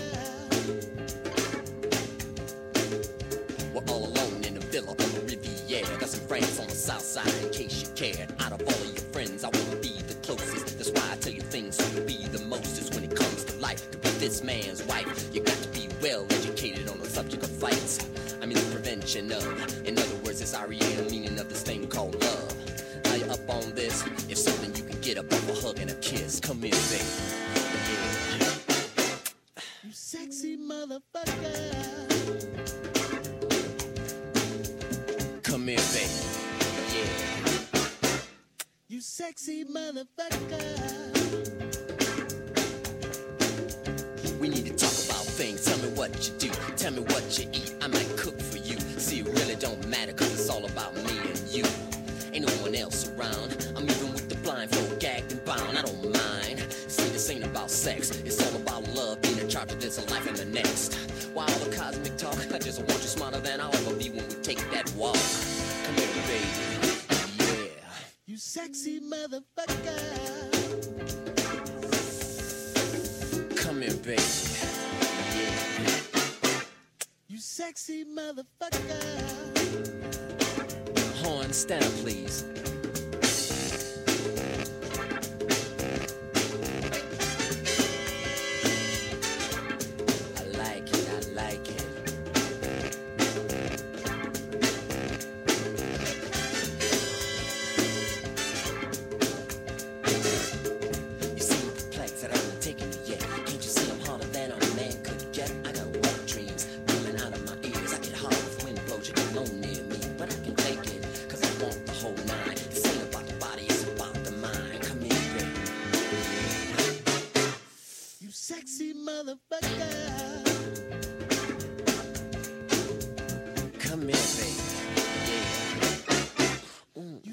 We're all alone in a villa on the Riviera. Got some friends on the south side in case you cared. Out of all of your friends, I wanna be the closest. That's why I tell you things so you'll be the mostest when it comes to life. To be this man's wife, you got to be well educated on the subject of fights. I mean the prevention of. In other words, it's REM meaning of this thing called love. Are you up on this? If so, then you can get up off a hug and a kiss. Come in, baby. Motherfucker. Come here, baby. Yeah. You sexy motherfucker. We need to talk about things. Tell me what you do. Tell me what you eat. I might cook for you. See, it really don't matter because it's all about me and you. Ain't no one else around. I'm even with the blindfold, gagged and bound. I don't mind. See, this ain't about sex. It's all about charge of this life and the next. Why all the cosmic talk? I just want you smarter than I'll ever be when we take that walk. Come here, baby. Yeah. You sexy motherfucker. Come here, baby. Yeah. You sexy motherfucker. Horn, stand up, please.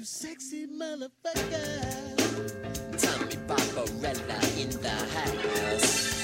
Sexy motherfucker. Tommy Barbarella in the house.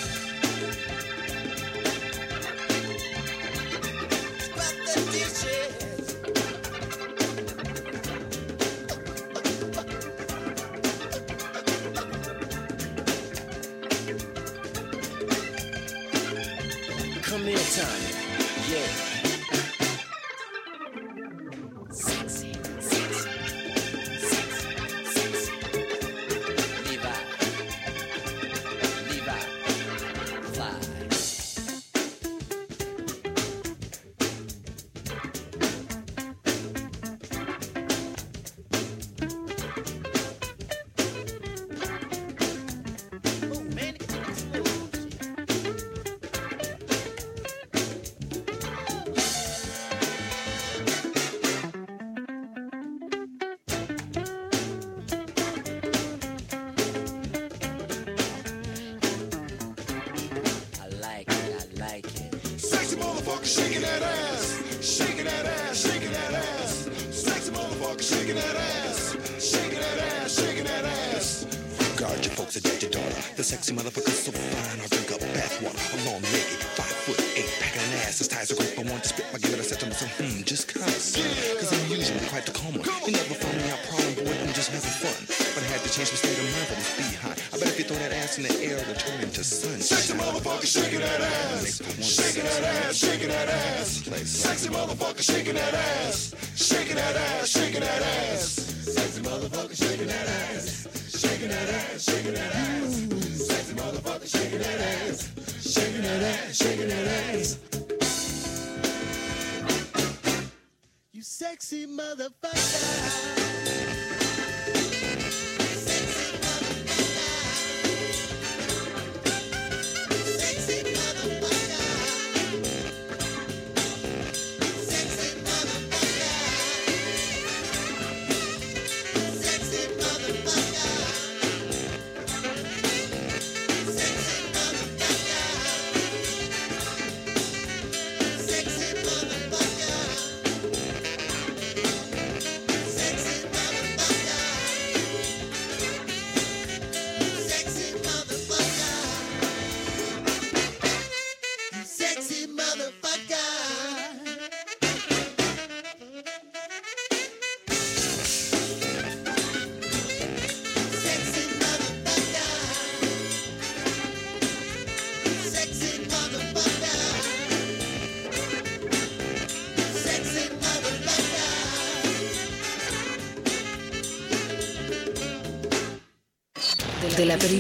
That ass. Sexy motherfucker shaking that ass, shaking that ass, shaking that ass. Sexy motherfucker shaking that ass, shaking that ass, shaking that ass.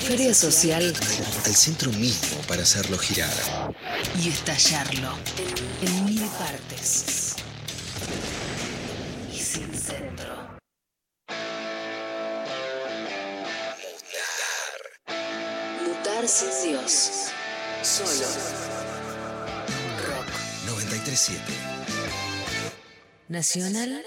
Periferia social al centro mismo para hacerlo girar. y estallarlo en, mil partes. Y sin centro. Mutar sin Dios. Solo. Rock. 937. Nacional.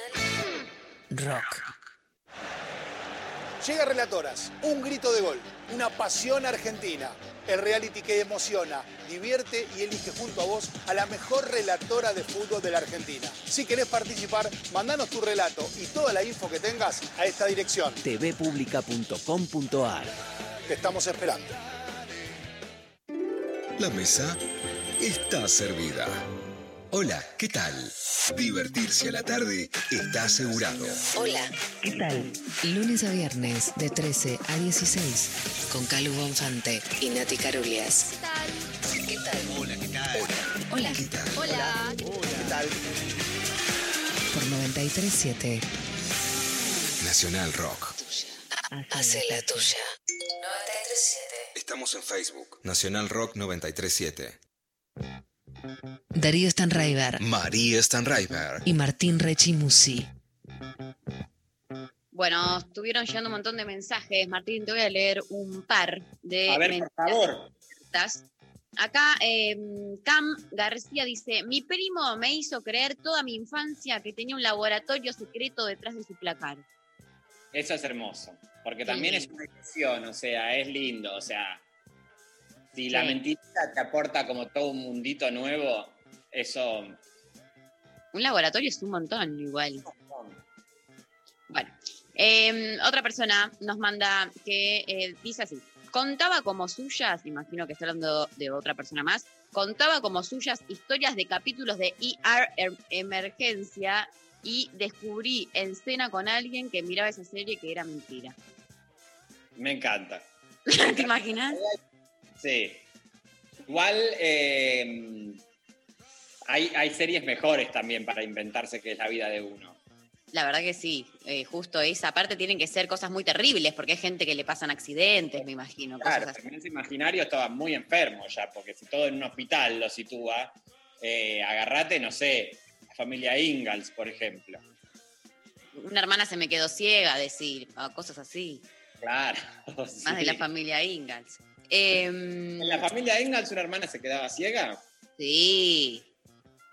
Llega Relatoras, un grito de gol, una pasión argentina. El reality que emociona, divierte y elige junto a vos a la mejor relatora de fútbol de la Argentina. Si querés participar, mandanos tu relato y toda la info que tengas a esta dirección. tvpublica.com.ar Te estamos esperando. La mesa está servida. Hola, ¿qué tal? Divertirse a la tarde está asegurado. Hola, ¿qué tal? Lunes a viernes de 13 a 16 con Calu Bonfante y Nati Carulias. ¿Qué tal? Hola, ¿qué tal? Hola. ¿Qué tal? Hola. ¿Qué tal? Por 937 Nacional Rock. Hace la tuya. 937 Estamos en Facebook. Nacional Rock 937. Darío Stanraiver María Stanraiver. y Martín Rechimusi. Bueno, estuvieron llegando un montón de mensajes. Martín, te voy a leer un par de A ver, por mensajes. favor. Acá eh, Cam García dice, mi primo me hizo creer toda mi infancia que tenía un laboratorio secreto detrás de su placar. Eso es hermoso. Porque también es una ilusión, o sea, es lindo. O sea, si Sí. la mentira te aporta como todo un mundito nuevo, eso. Un laboratorio es un montón igual. Bueno, eh, otra persona nos manda que eh, dice así, contaba como suyas, imagino que está hablando de otra persona más, contaba como suyas historias de capítulos de ER Em- Emergencia y descubrí en cena con alguien que miraba esa serie que era mentira. Me encanta. *laughs* ¿Te imaginas? Sí. Igual eh, hay, hay series mejores también para inventarse que es la vida de uno. La verdad que sí, eh, justo esa parte tienen que ser cosas muy terribles, porque hay gente que le pasan accidentes, me imagino. cosas Claro, así. también ese imaginario estaba muy enfermo ya, porque si todo en un hospital lo sitúa, eh, agarrate, no sé, la familia Ingalls, por ejemplo. Una hermana se me quedó ciega, decir, o cosas así. Claro. *laughs* Más de la familia Ingalls. Em, ¿En la familia Ingalls una hermana se quedaba ciega? Sí.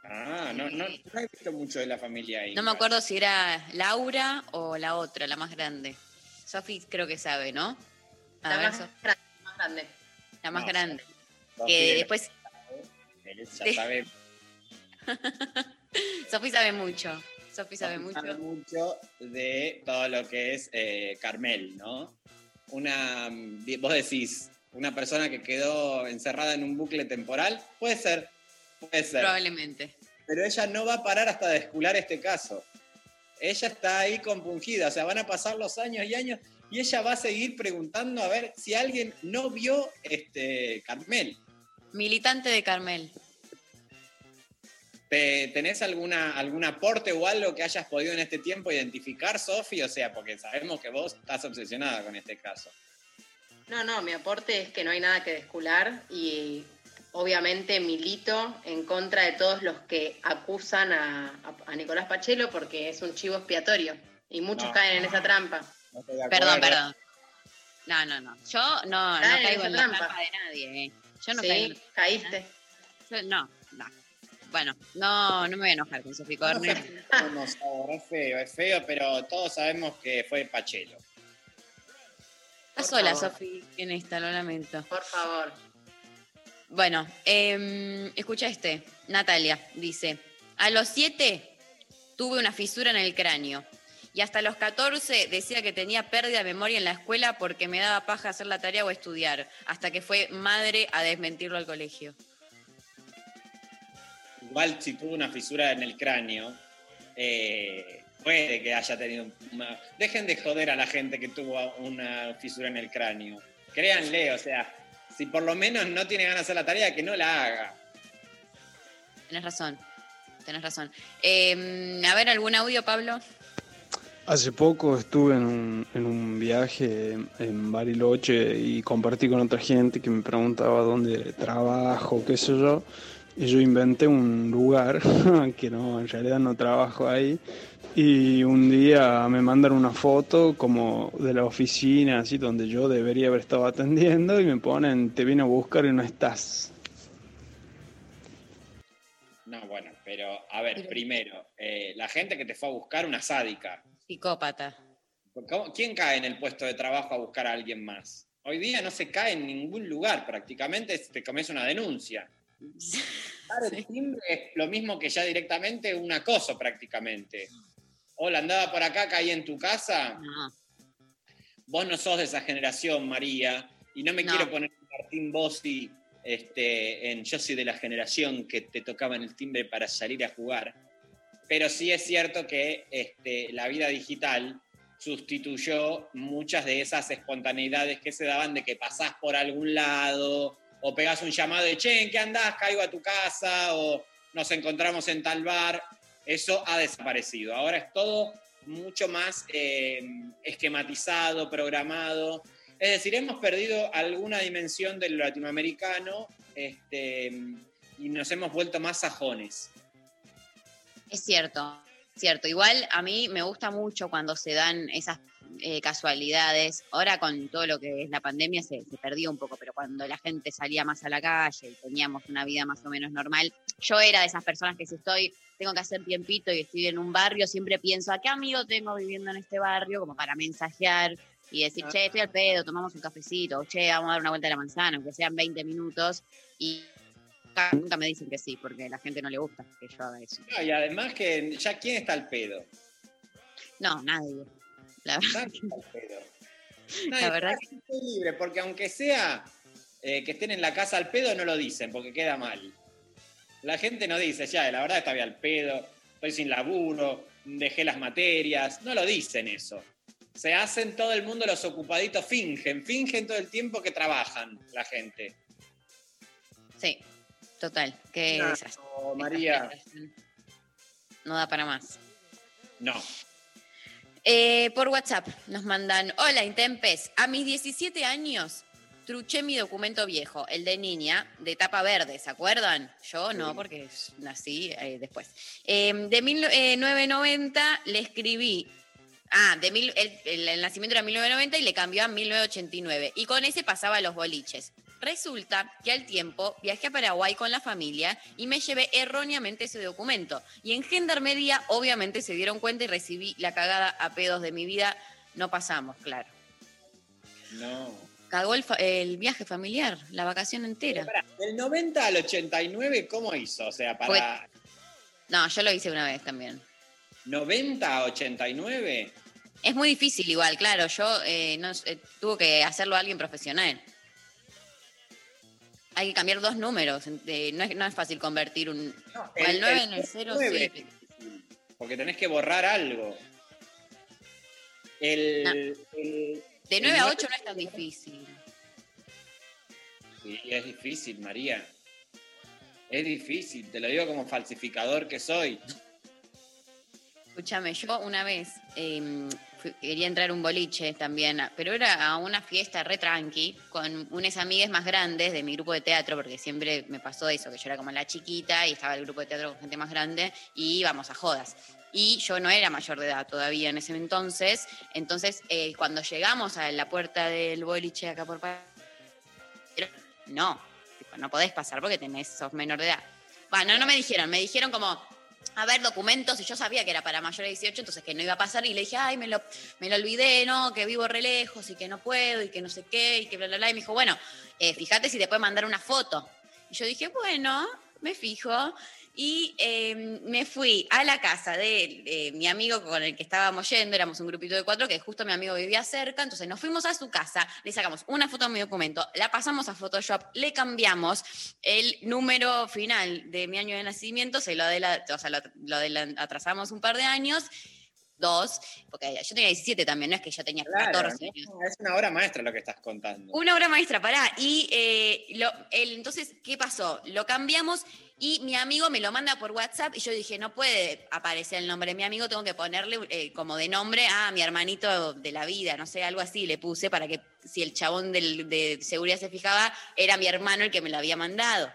Ah, no, no, no he visto mucho de la familia Ingalls. No me acuerdo si era Laura o la otra, la más grande. Sofi creo que sabe, ¿no? A La ver, más grande, más grande. la más No, grande. Sofi Que de- después ya Sí. sabe, *laughs* Sofi sabe mucho. Sofi sabe mucho. sabe mucho de todo lo que es eh, Carmel, ¿no? Una, mm, vos decís, una persona que quedó encerrada en un bucle temporal, puede ser, puede ser. Probablemente. Pero ella no va a parar hasta descular este caso. Ella está ahí compungida, o sea, van a pasar los años y años y ella va a seguir preguntando a ver si alguien no vio este Carmel. Militante de Carmel. ¿Te- ¿Tenés alguna, algún aporte o algo que hayas podido en este tiempo identificar, Sofi? O sea, porque sabemos que vos estás obsesionada con este caso. No, no, mi aporte es que no hay nada que descular y obviamente milito en contra de todos los que acusan a, a- a Nicolás Pachelo porque es un chivo expiatorio y muchos No. caen en esa trampa. No estoy de Perdón, acuerdo. perdón. No, no, no. Yo no, no caigo en la trampa. trampa de nadie. eh. Yo no sí, caigo. caíste. Yo- no, no. Bueno, no, no me voy a enojar con Sofi Corner. es feo, es feo, pero todos sabemos que fue Pachelo. Estás Por sola. Sofi, en esta, lo lamento. Por favor. Bueno, em, escucha este. Natalia dice: A los siete tuve una fisura en el cráneo. Y hasta los 14 decía que tenía pérdida de memoria en la escuela porque me daba paja hacer la tarea o estudiar. Hasta que fue madre a desmentirlo al colegio. Igual si tuvo una fisura en el cráneo, eh, puede que haya tenido una... Dejen de joder a la gente que tuvo una fisura en el cráneo. Créanle, o sea, si por lo menos no tiene ganas de hacer la tarea, que no la haga. Tenés razón. Tenés razón. Em, a ver, ¿algún audio, Pablo? Hace poco estuve en un, en un viaje en Bariloche y compartí con otra gente que me preguntaba dónde trabajo, qué sé yo. Y yo inventé un lugar *laughs* que no, en realidad no trabajo ahí. Y un día me mandan una foto como de la oficina, así donde yo debería haber estado atendiendo, y me ponen, te vine a buscar y no estás. No, bueno, pero a ver, primero, eh, la gente que te fue a buscar una sádica. Psicópata. ¿Cómo- ¿Quién cae en el puesto de trabajo a buscar a alguien más? Hoy día no se cae en ningún lugar, prácticamente te comes una denuncia. *laughs* Dar el timbre es lo mismo que ya directamente un acoso prácticamente. Hola, andaba por acá, caí en tu casa. Vos no sos de esa generación, María, y no me No. quiero poner Martín Bossi este, en Yo soy de la generación que te tocaba en el timbre para salir a jugar. Pero sí es cierto que este, la vida digital sustituyó muchas de esas espontaneidades que se daban de que pasás por algún lado o pegás un llamado de, che, ¿en qué andás? Caigo a tu casa o nos encontramos en tal bar. Eso ha desaparecido. Ahora es todo mucho más eh, esquematizado, programado. Es decir, hemos perdido alguna dimensión del latinoamericano este, y nos hemos vuelto más sajones. Es cierto, cierto. Igual a mí me gusta mucho cuando se dan esas eh, casualidades. Ahora con todo lo que es la pandemia se, se perdió un poco, pero cuando la gente salía más a la calle y teníamos una vida más o menos normal, yo era de esas personas que si estoy, tengo que hacer tiempito y estoy en un barrio, siempre pienso, ¿a qué amigo tengo viviendo en este barrio? Como para mensajear y decir, che, estoy al pedo, tomamos un cafecito, o che, vamos a dar una vuelta a la manzana, aunque sean 20 minutos. Y nunca, me dicen que sí, porque a la gente no le gusta que yo haga eso. No, y además que ya quién está al pedo. No, nadie. La verdad. Pedo. *laughs* La verdad está estoy libre, porque aunque sea eh, que estén en la casa al pedo, no lo dicen, porque queda mal. La gente no dice, ya, la verdad estaba al pedo, estoy sin laburo, dejé las materias. No lo dicen eso. Se hacen todo el mundo los ocupaditos, fingen, fingen todo el tiempo que trabajan la gente. Sí, total. Qué No, desastre. María. No da para más. No. Eh, por WhatsApp nos mandan, hola Intempes, a mis 17 años truché mi documento viejo, el de niña, de tapa verde, ¿se acuerdan? Yo no, porque nací eh, después. Eh, de 1990 le escribí, ah, de mil- el, nacimiento era 1990 y le cambió a 1989, y con ese pasaba a los boliches. Resulta que al tiempo viajé a Paraguay con la familia y me llevé erróneamente ese documento. Y en Gendarmería obviamente se dieron cuenta y recibí la cagada a pedos de mi vida. No pasamos, claro. No. Cagó el, fa- el viaje familiar, la vacación entera. Del 90 al 89, ¿cómo hizo? O sea, para No, yo lo hice una vez también. 90 a 89. Es muy difícil igual, claro. Yo eh, no, eh, tuvo que hacerlo alguien profesional. Hay que cambiar dos números. eh, no, es, no es fácil convertir un... el- el 9 el en el 0, 9. 7. Porque tenés que borrar algo. El, el- De el 9 a nueve- 8 no es tan difícil. Sí, es difícil, María. Es difícil, te lo digo como falsificador que soy. Escúchame, yo una vez eh, quería entrar un boliche también, pero era a una fiesta re tranqui, con unas amigas más grandes de mi grupo de teatro, porque siempre me pasó eso, que yo era como la chiquita y estaba el grupo de teatro con gente más grande y íbamos a jodas. Y yo no era mayor de edad todavía en ese entonces, entonces eh, cuando llegamos a la puerta del boliche acá por no, no podés pasar porque tenés, sos menor de edad. Bueno, no me dijeron, me dijeron como, a ver, documentos, y yo sabía que era para mayores de 18, entonces que no iba a pasar, y le dije, ay, me lo, me lo olvidé, no, que vivo re lejos, y que no puedo, y que no sé qué, y que bla, bla, bla, y me dijo, bueno, eh, fíjate si te puede mandar una foto. Y yo dije, bueno, me fijo, y eh, me fui a la casa de mi amigo con el que estábamos yendo, éramos un grupito de cuatro, que justo mi amigo vivía cerca, entonces nos fuimos a su casa, le sacamos una foto a mi documento, la pasamos a Photoshop, le cambiamos el número final de mi año de nacimiento, se lo, adela- o sea, lo, lo atrasamos un par de años, dos, porque yo tenía 17 también, no es que yo tenía Claro, 14 ¿no? años. Es una obra maestra lo que estás contando. Una obra maestra, pará. Y eh, lo- el- entonces, ¿qué pasó? Lo cambiamos y mi amigo me lo manda por WhatsApp y yo dije, no puede aparecer el nombre de mi amigo, tengo que ponerle eh, como de nombre a mi hermanito de la vida, no sé, algo así le puse para que si el chabón del- de seguridad se fijaba, era mi hermano el que me lo había mandado.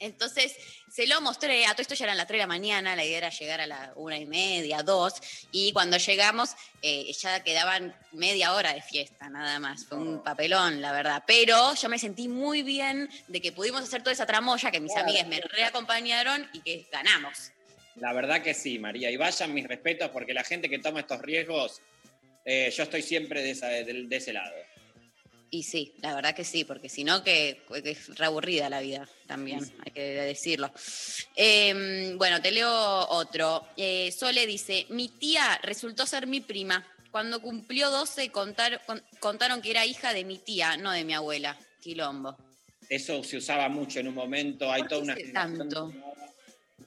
Entonces se lo mostré, a todo esto ya eran las 3 de la mañana, la idea era llegar a la una y media, dos, y cuando llegamos eh, ya quedaban media hora de fiesta, nada más. Fue un papelón, la verdad. Pero yo me sentí muy bien de que pudimos hacer toda esa tramoya, que mis Claro. amigas me reacompañaron y que ganamos. La verdad que sí, María. Y vayan mis respetos porque la gente que toma estos riesgos, eh, yo estoy siempre de, esa- de- de ese lado. Y sí, la verdad que sí, porque si no, que, que es reaburrida la vida también, hay que decirlo. Eh, bueno, te leo otro. Eh, Sole dice, mi tía resultó ser mi prima. Cuando cumplió 12 contar- con- contaron que era hija de mi tía, no de mi abuela. Quilombo. Eso se usaba mucho en un momento. Hay toda una tanto?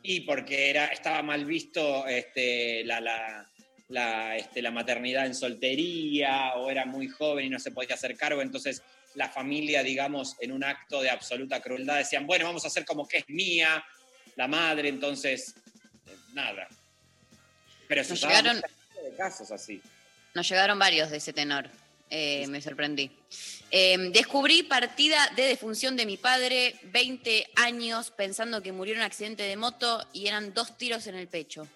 Y porque era, estaba mal visto este, la, la, la, este, la maternidad en soltería, o era muy joven y no se podía hacer cargo. Entonces, la familia, digamos, en un acto de absoluta crueldad, decían, bueno, vamos a hacer como que es mía, la madre, entonces, eh, nada. Pero Nos llegaron- de casos así. Nos llegaron varios de ese tenor. Eh, me sorprendí. Eh, descubrí partida de defunción de mi padre, 20 años, pensando que murió en un accidente de moto y eran dos tiros en el pecho.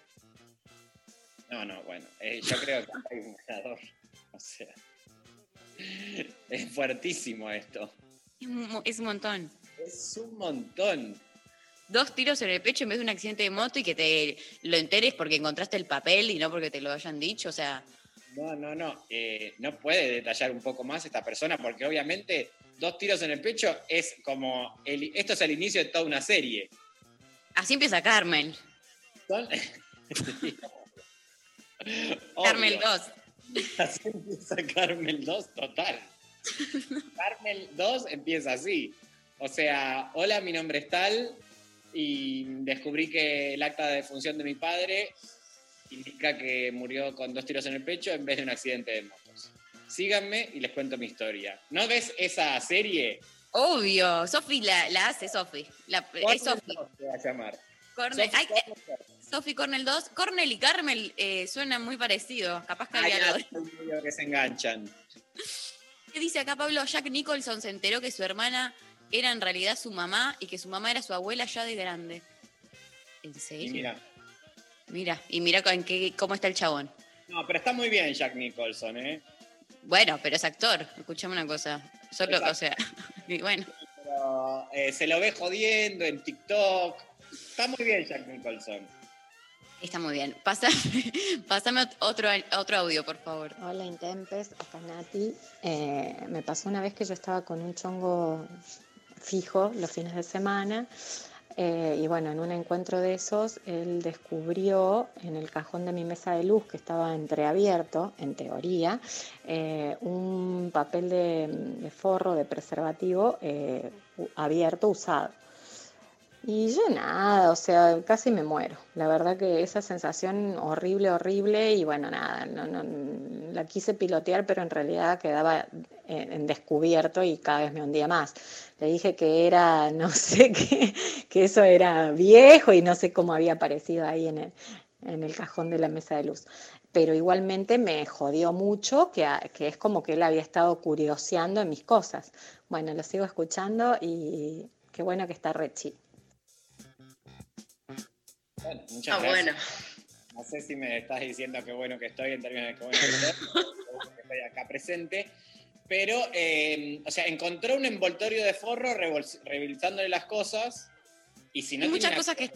No, no, bueno, eh, yo creo que hay un ganador. *laughs* O sea, es fuertísimo esto. Es un, es un montón. Es un montón. Dos tiros en el pecho en vez de un accidente de moto y que te lo enteres porque encontraste el papel y no porque te lo hayan dicho. O sea, No, no, no. eh, no puede detallar un poco más esta persona porque obviamente dos tiros en el pecho es como... el- esto es el inicio de toda una serie. así empieza Carmel. Son- *laughs* Carmel Obvio. 2. *laughs* Así empieza Carmel 2 total. *laughs* Carmel 2 empieza así. O sea, hola, mi nombre es tal y descubrí que el acta de defunción de mi padre indica que murió con dos tiros en el pecho en vez de un accidente de motos. Síganme y les cuento mi historia. ¿No ves esa serie? Obvio. Sofi la, la hace, Sofi. La- Es Sofi. Se va a llamar. Cornel, ay, eh, Sofi Cornel 2. Cornel y Carmel eh, suenan muy parecidos. Capaz que Ay, había ay, algo. que se enganchan. *laughs* ¿Qué dice acá Pablo? Jack Nicholson se enteró que su hermana era en realidad su mamá y que su mamá era su abuela ya de grande. ¿En serio? Mira, Mira, y mira con qué, cómo está el chabón. no, pero está muy bien Jack Nicholson, ¿eh? Bueno, pero es actor. Escuchame una cosa. Solo, Exacto. o sea, *laughs* y bueno. Pero eh, se lo ve jodiendo en TikTok. Está muy bien Jack Nicholson. Está muy bien. Pásame, *laughs* pásame ot- otro, otro audio, por favor. Hola Intempes, acá Nati. Eh, me pasó una vez que yo estaba con un chongo fijo los fines de semana eh, y bueno, en un encuentro de esos, él descubrió en el cajón de mi mesa de luz que estaba entreabierto, en teoría, eh, un papel de, forro de preservativo abierto, usado. Y yo nada, o sea, casi me muero. La verdad que esa sensación horrible, horrible, y bueno, nada, no, no, la quise pilotear, pero en realidad quedaba en, descubierto y cada vez me hundía más. Le dije que era, no *laughs* sé, que, que eso era viejo y no sé cómo había aparecido ahí en el, en el cajón de la mesa de luz. Pero igualmente me jodió mucho, que, que es como que él había estado curioseando en mis cosas. Bueno, lo sigo escuchando y qué bueno que está Rechi. Bueno, muchas Ah, gracias. bueno. No sé si me estás diciendo qué bueno que estoy en términos de qué bueno que estoy, *laughs* que estoy acá presente. Pero, eh, o sea, encontró un envoltorio de forro revol- revisándole las cosas. Y si no hay, muchas cosas que,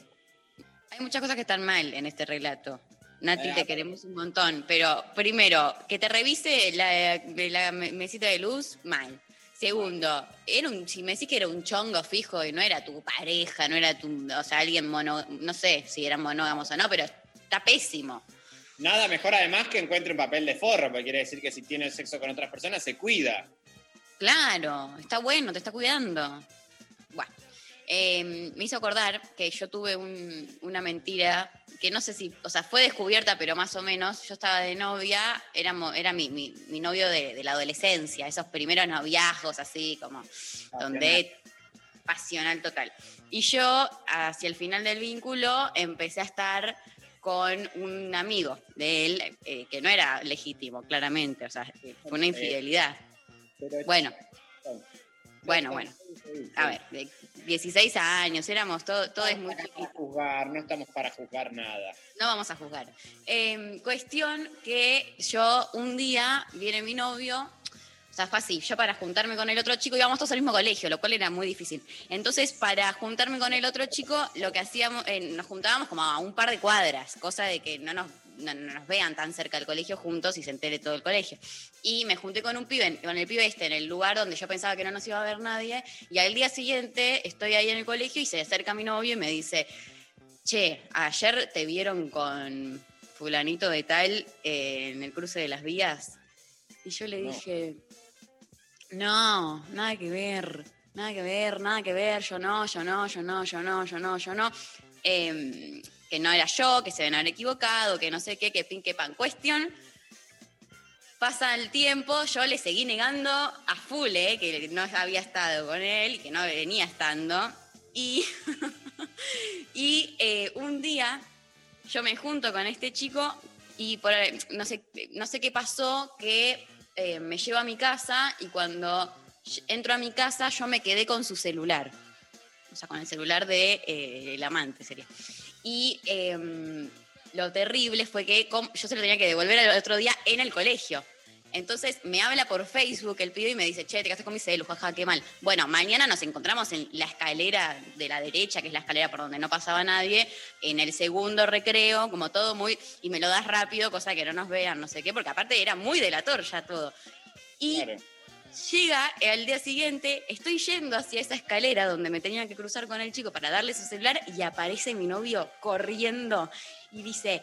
hay muchas cosas que están mal en este relato. Nati, Eh, te queremos un montón. Pero primero, que te revise la, mesita de luz, mal. Segundo, era un, si me decís que era un chongo fijo y no era tu pareja, no era tu, o sea, alguien mono, no sé si eran monógamos o no, pero está pésimo. Nada mejor además que encuentre un papel de forro, porque quiere decir que si tiene sexo con otras personas se cuida. Claro, está bueno, te está cuidando. Bueno, eh, me hizo acordar que yo tuve un- una mentira que no sé si, o sea, fue descubierta, pero más o menos, yo estaba de novia, era, era mi, mi, mi novio de, de la adolescencia, esos primeros noviazgos así, como, donde pasional total. Y yo, hacia el final del vínculo, empecé a estar con un amigo de él, eh, que no era legítimo, claramente, o sea, fue una infidelidad. Bueno, bueno, bueno. A ver, de 16 años, éramos, todo, todo es muy chiquito. juzgar, no estamos para juzgar nada. No vamos a juzgar. Eh, cuestión que yo un día viene mi novio, o sea, fue así, yo para juntarme con el otro chico íbamos todos al mismo colegio, lo cual era muy difícil. Entonces, para juntarme con el otro chico, lo que hacíamos, eh, nos juntábamos como a un par de cuadras, cosa de que no nos, no, no nos vean tan cerca del colegio juntos y se entere todo el colegio. Y me junté con un pibe, con el pibe este, en el lugar donde yo pensaba que no nos iba a ver nadie, y al día siguiente estoy ahí en el colegio y se acerca mi novio y me dice, che, ayer te vieron con fulanito de tal eh, en el cruce de las vías. Y yo le No. dije, no, nada que ver, nada que ver, nada que ver, yo no, yo no, yo no, yo no, yo no, yo no. Em, que no era yo, que se deben haber equivocado, que no sé qué, que pin, que pan. Cuestión, pasa el tiempo, yo le seguí negando a full, eh, que no había estado con él que no venía estando. Y, *laughs* y eh, un día yo me junto con este chico y no, sé, no sé qué pasó, que eh, me llevo a mi casa y cuando entro a mi casa yo me quedé con su celular. O sea, con el celular de eh, amante sería. Y em, lo terrible fue que yo se lo tenía que devolver al otro día en el colegio. Entonces me habla por Facebook el pibe y me dice, che, te quedaste con mi celu, jaja, qué mal. Bueno, mañana nos encontramos en la escalera de la derecha, que es la escalera por donde no pasaba nadie, en el segundo recreo, como todo muy, y me lo das rápido, cosa que no nos vean, no sé qué, porque aparte era muy delator ya todo. Y llega al día siguiente, estoy yendo hacia esa escalera donde me tenía que cruzar con el chico para darle su celular y aparece mi novio corriendo y dice,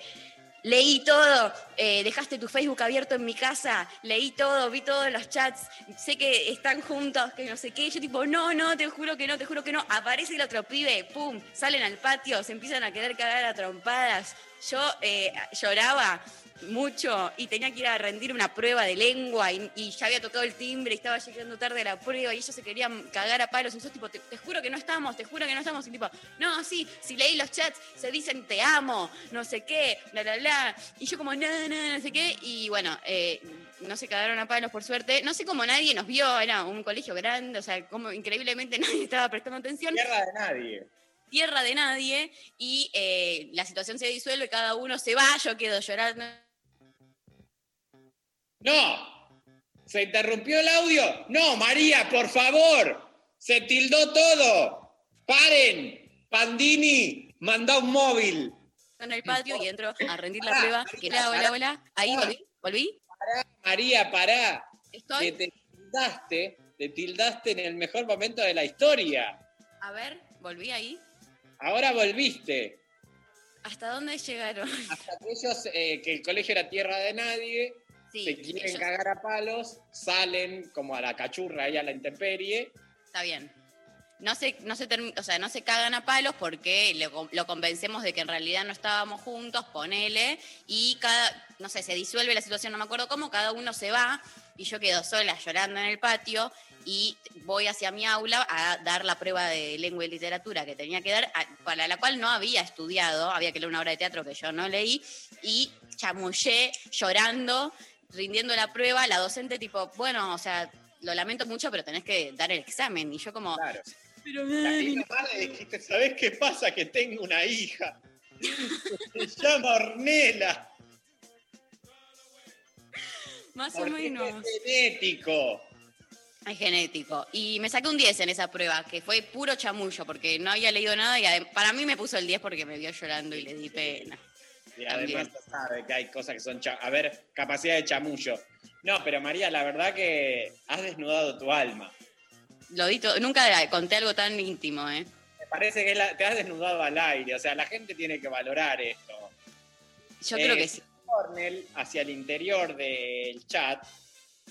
leí todo, eh, dejaste tu Facebook abierto en mi casa, leí todo, vi todos los chats, sé que están juntos, que no sé qué, yo tipo, no, no, te juro que no, te juro que no, aparece el otro pibe, pum, salen al patio, se empiezan a querer cagar a trompadas, yo eh, lloraba mucho y tenía que ir a rendir una prueba de lengua y, y ya había tocado el timbre y estaba llegando tarde a la prueba y ellos se querían cagar a palos y yo tipo, te, te juro que no estamos, te juro que no estamos y tipo, no, sí, si leí los chats se dicen te amo, no sé qué, bla, bla, bla. Y yo como, no, no, no sé qué y bueno, eh, no se cagaron a palos por suerte, no sé cómo nadie nos vio, era un colegio grande, o sea, como increíblemente *laughs* nadie estaba prestando atención. Tierra de nadie. tierra de nadie. Y eh, la situación se disuelve, cada uno se va, yo quedo llorando. ¡No! ¿Se interrumpió el audio? No, María, por favor. Se tildó todo. Paren. Pandini, manda un móvil. en el patio y entro a rendir la prueba. Que hola, hola, hola. Ahí volví, volví. María, pará. Estoy. Que te tildaste, te tildaste en el mejor momento de la historia. A ver, volví ahí. Ahora volviste. ¿Hasta dónde llegaron? Hasta que ellos, eh, que el colegio era tierra de nadie, Sí, se quieren ellos- cagar a palos, salen como a la cachurra ahí a la intemperie. Está bien. No se, no, se term- o sea, no se cagan a palos porque lo, lo convencemos de que en realidad no estábamos juntos, ponele, y cada, no sé, se disuelve la situación, no me acuerdo cómo, cada uno se va y yo quedo sola llorando en el patio y voy hacia mi aula a dar la prueba de lengua y literatura que tenía que dar, para la cual no había estudiado, había que leer una obra de teatro que yo no leí, y chamullé llorando, rindiendo la prueba, la docente tipo, bueno, o sea, lo lamento mucho, pero tenés que dar el examen. Y yo como, pero La misma madre dijiste, ¿sabés qué pasa? Que tengo una hija. *laughs* Se llama Ornela. más o menos. Es genético. Es genético. Y me saqué un 10 en esa prueba, que fue puro chamullo, porque no había leído nada y para mí me puso el 10 porque me vio llorando y le di pena. Y además sabe que hay cosas que son... A ver, capacidad de chamullo. No, pero María, la verdad que has desnudado tu alma. Lo di nunca conté algo tan íntimo, ¿eh? Me parece que la- te has desnudado al aire. O sea, la gente tiene que valorar esto. Yo creo Eh, que sí. Cornell, hacia el interior del chat,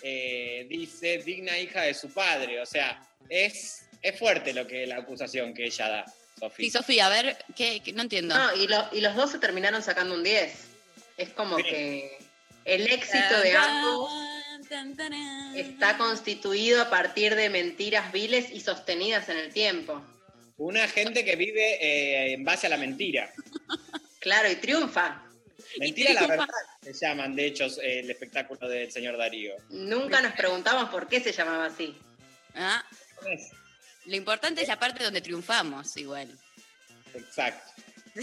eh, dice digna hija de su padre. O sea, es, es fuerte lo que la acusación que ella da Sofía. Sí, Sofía, a ver, ¿qué, qué- no entiendo. No, y, lo- y los dos se terminaron sacando un 10. Es como que el éxito de ambos está constituido a partir de mentiras viles y sostenidas en el tiempo. Una gente que vive eh, en base a la mentira. Claro, y triunfa. Mentira la triunfa. verdad se llaman, de hecho, el espectáculo del señor Darío. Nunca nos preguntamos por qué se llamaba así. Ah, Lo importante es la parte donde triunfamos, igual. Exacto. *laughs*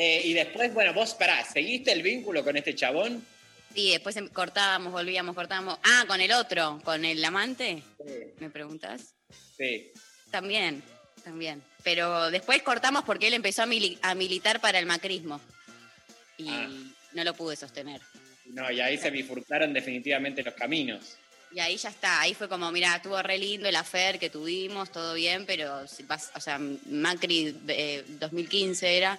Eh, y después, bueno, vos, pará, ¿seguiste el vínculo con este chabón? Sí, después em- cortábamos, volvíamos, cortábamos. Ah, con el otro, con el amante, Sí. ¿me preguntas? Sí. También, también. Pero después cortamos porque él empezó a, mili- a militar para el macrismo. Y Ah. no lo pude sostener. No, y ahí se bifurcaron definitivamente los caminos. Y ahí ya está, ahí fue como, mira, estuvo re lindo el afer que tuvimos, todo bien, pero, si vas- o sea, Macri eh, 2015 era,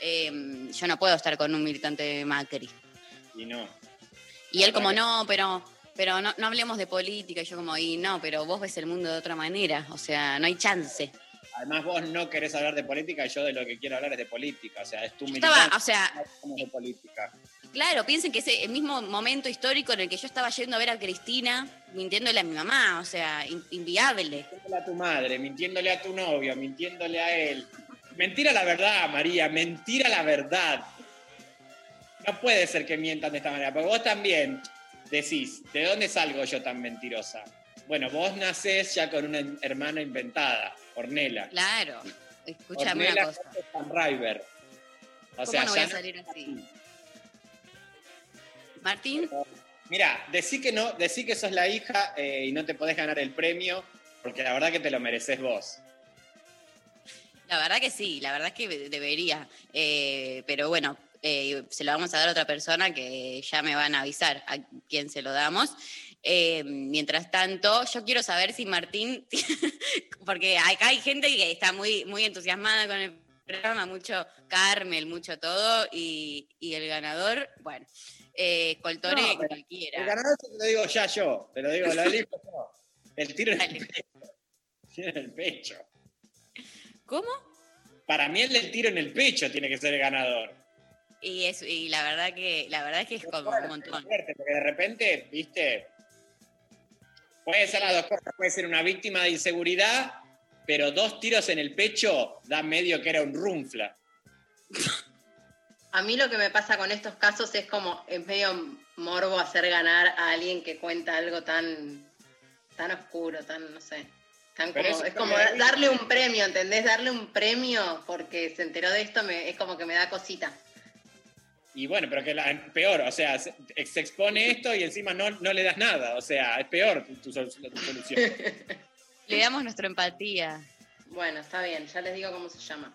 eh, yo no puedo estar con un militante de Macri. Y no. Y él como, no, pero, pero no, no hablemos de política, y yo como, y no, pero vos ves el mundo de otra manera, o sea, no hay chance. Además, vos no querés hablar de política yo de lo que quiero hablar es de política. O sea, es tu Estaba, militante. o sea, de política. Claro, piensen que es el mismo momento histórico en el que yo estaba yendo a ver a Cristina mintiéndole a mi mamá, o sea, in- inviable. Mintiéndole a tu madre, mintiéndole a tu novio, mintiéndole a él. Mentira la verdad, María, mentira la verdad. No puede ser que mientan de esta manera, porque vos también decís, ¿de dónde salgo yo tan mentirosa? Bueno, vos nacés ya con una hermana inventada, Ornela. Claro, escúchame Ornella una cosa. O ¿Cómo sea, no voy a salir así? Martín, Mira, decí que no, decí que sos la hija eh, y no te podés ganar el premio, porque la verdad que te lo mereces vos. la verdad que sí, la verdad es que debería. Eh, pero bueno, eh, se lo vamos a dar a otra persona que ya me van a avisar a quién se lo damos. Eh, mientras tanto, yo quiero saber si Martín, *laughs* porque acá hay gente que está muy, muy entusiasmada con el programa, mucho Carmel, mucho todo, y, y el ganador, bueno, eh, Coltore, No, cualquiera. El ganador te lo digo ya yo, te lo digo, lo *laughs* elijo yo. El tiro en el pecho. El *laughs* tiro en el pecho. ¿Cómo? Para mí el del tiro en el pecho tiene que ser el ganador. Y, es, y la verdad que la verdad es que es como un montón. Fuerte, porque de repente, viste, puede ser las dos cosas, puede ser una víctima de inseguridad, pero dos tiros en el pecho da medio que era un runfla. *laughs* A mí lo que me pasa con estos casos es como, es medio morbo hacer ganar a alguien que cuenta algo tan, tan oscuro, tan, no sé. Tan como, es como darle un premio, ¿entendés? Darle un premio porque se enteró de esto me, es como que me da cosita. Y bueno, pero que la, peor, o sea, se, se expone esto y encima no, no le das nada, o sea, es peor tu, tu sol- tu solución. *laughs* *laughs* Le damos nuestra empatía. Bueno, está bien, ya les digo cómo se llama.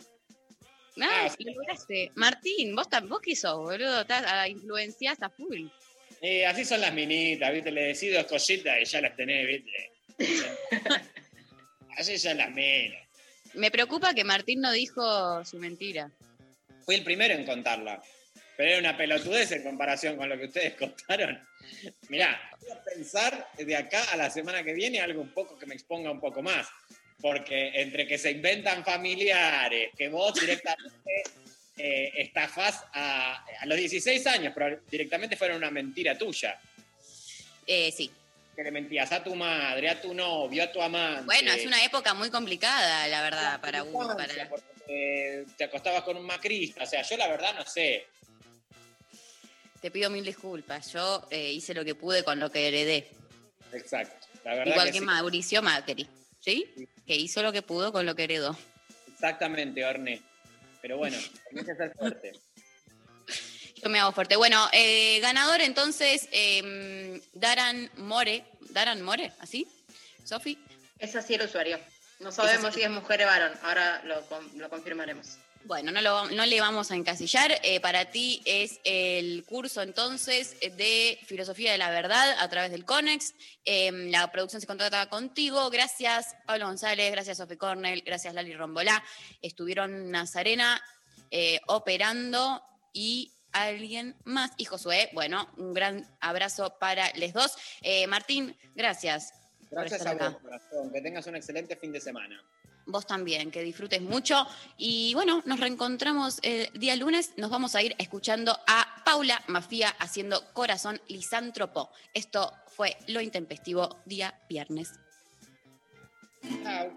Ah, lo lograste. Martín, vos, vos qué sos, boludo, estás a influencias a full. Eh, así son las minitas, ¿viste? Le decido dos cositas y ya las tenés, ¿viste? *laughs* así son las minas. Me preocupa que Martín no dijo su mentira. Fui el primero en contarla, pero era una pelotudez en comparación con lo que ustedes *laughs* contaron. Mirá, voy a pensar de acá a la semana que viene algo un poco que me exponga un poco más. Porque entre que se inventan familiares, que vos directamente eh, estafás a, a los 16 años, pero directamente fueron una mentira tuya. Eh, sí. Que le mentías a tu madre, a tu novio, a tu amante. Bueno, es una época muy complicada, la verdad, para uno. Para... Eh, te acostabas con un macrista. O sea, yo la verdad no sé. Te pido mil disculpas. Yo eh, hice lo que pude con lo que heredé. Exacto. La verdad Igual que que, sí. Mauricio Macri. ¿Sí? Que hizo lo que pudo con lo que heredó. Exactamente, Orne. Pero bueno, tenés que ser fuerte. *laughs* Yo me hago fuerte. Bueno, eh, ganador entonces, eh, Daran More. ¿Daran More? ¿Así? ¿Sofi? Es así el usuario. No sabemos si es mujer o varón, ahora lo, con- lo confirmaremos. Bueno, no, lo, no le vamos a encasillar. Eh, para ti es el curso entonces de Filosofía de la Verdad a través del CONEX. Eh, la producción se contrata contigo. Gracias Pablo González, gracias Sofi Cornell, gracias Lali Rombolá. Estuvieron Nazarena eh, operando y alguien más. Y Josué, bueno, un gran abrazo para les dos. Eh, Martín, gracias. por Gracias estar a acá. vos, corazón. Que tengas un excelente fin de semana. Vos también, que disfrutes mucho. Y bueno, nos reencontramos el día lunes. Nos vamos a ir escuchando a Paula Mafía haciendo Corazón Lisántropo. Esto fue Lo Intempestivo, día viernes. Chao.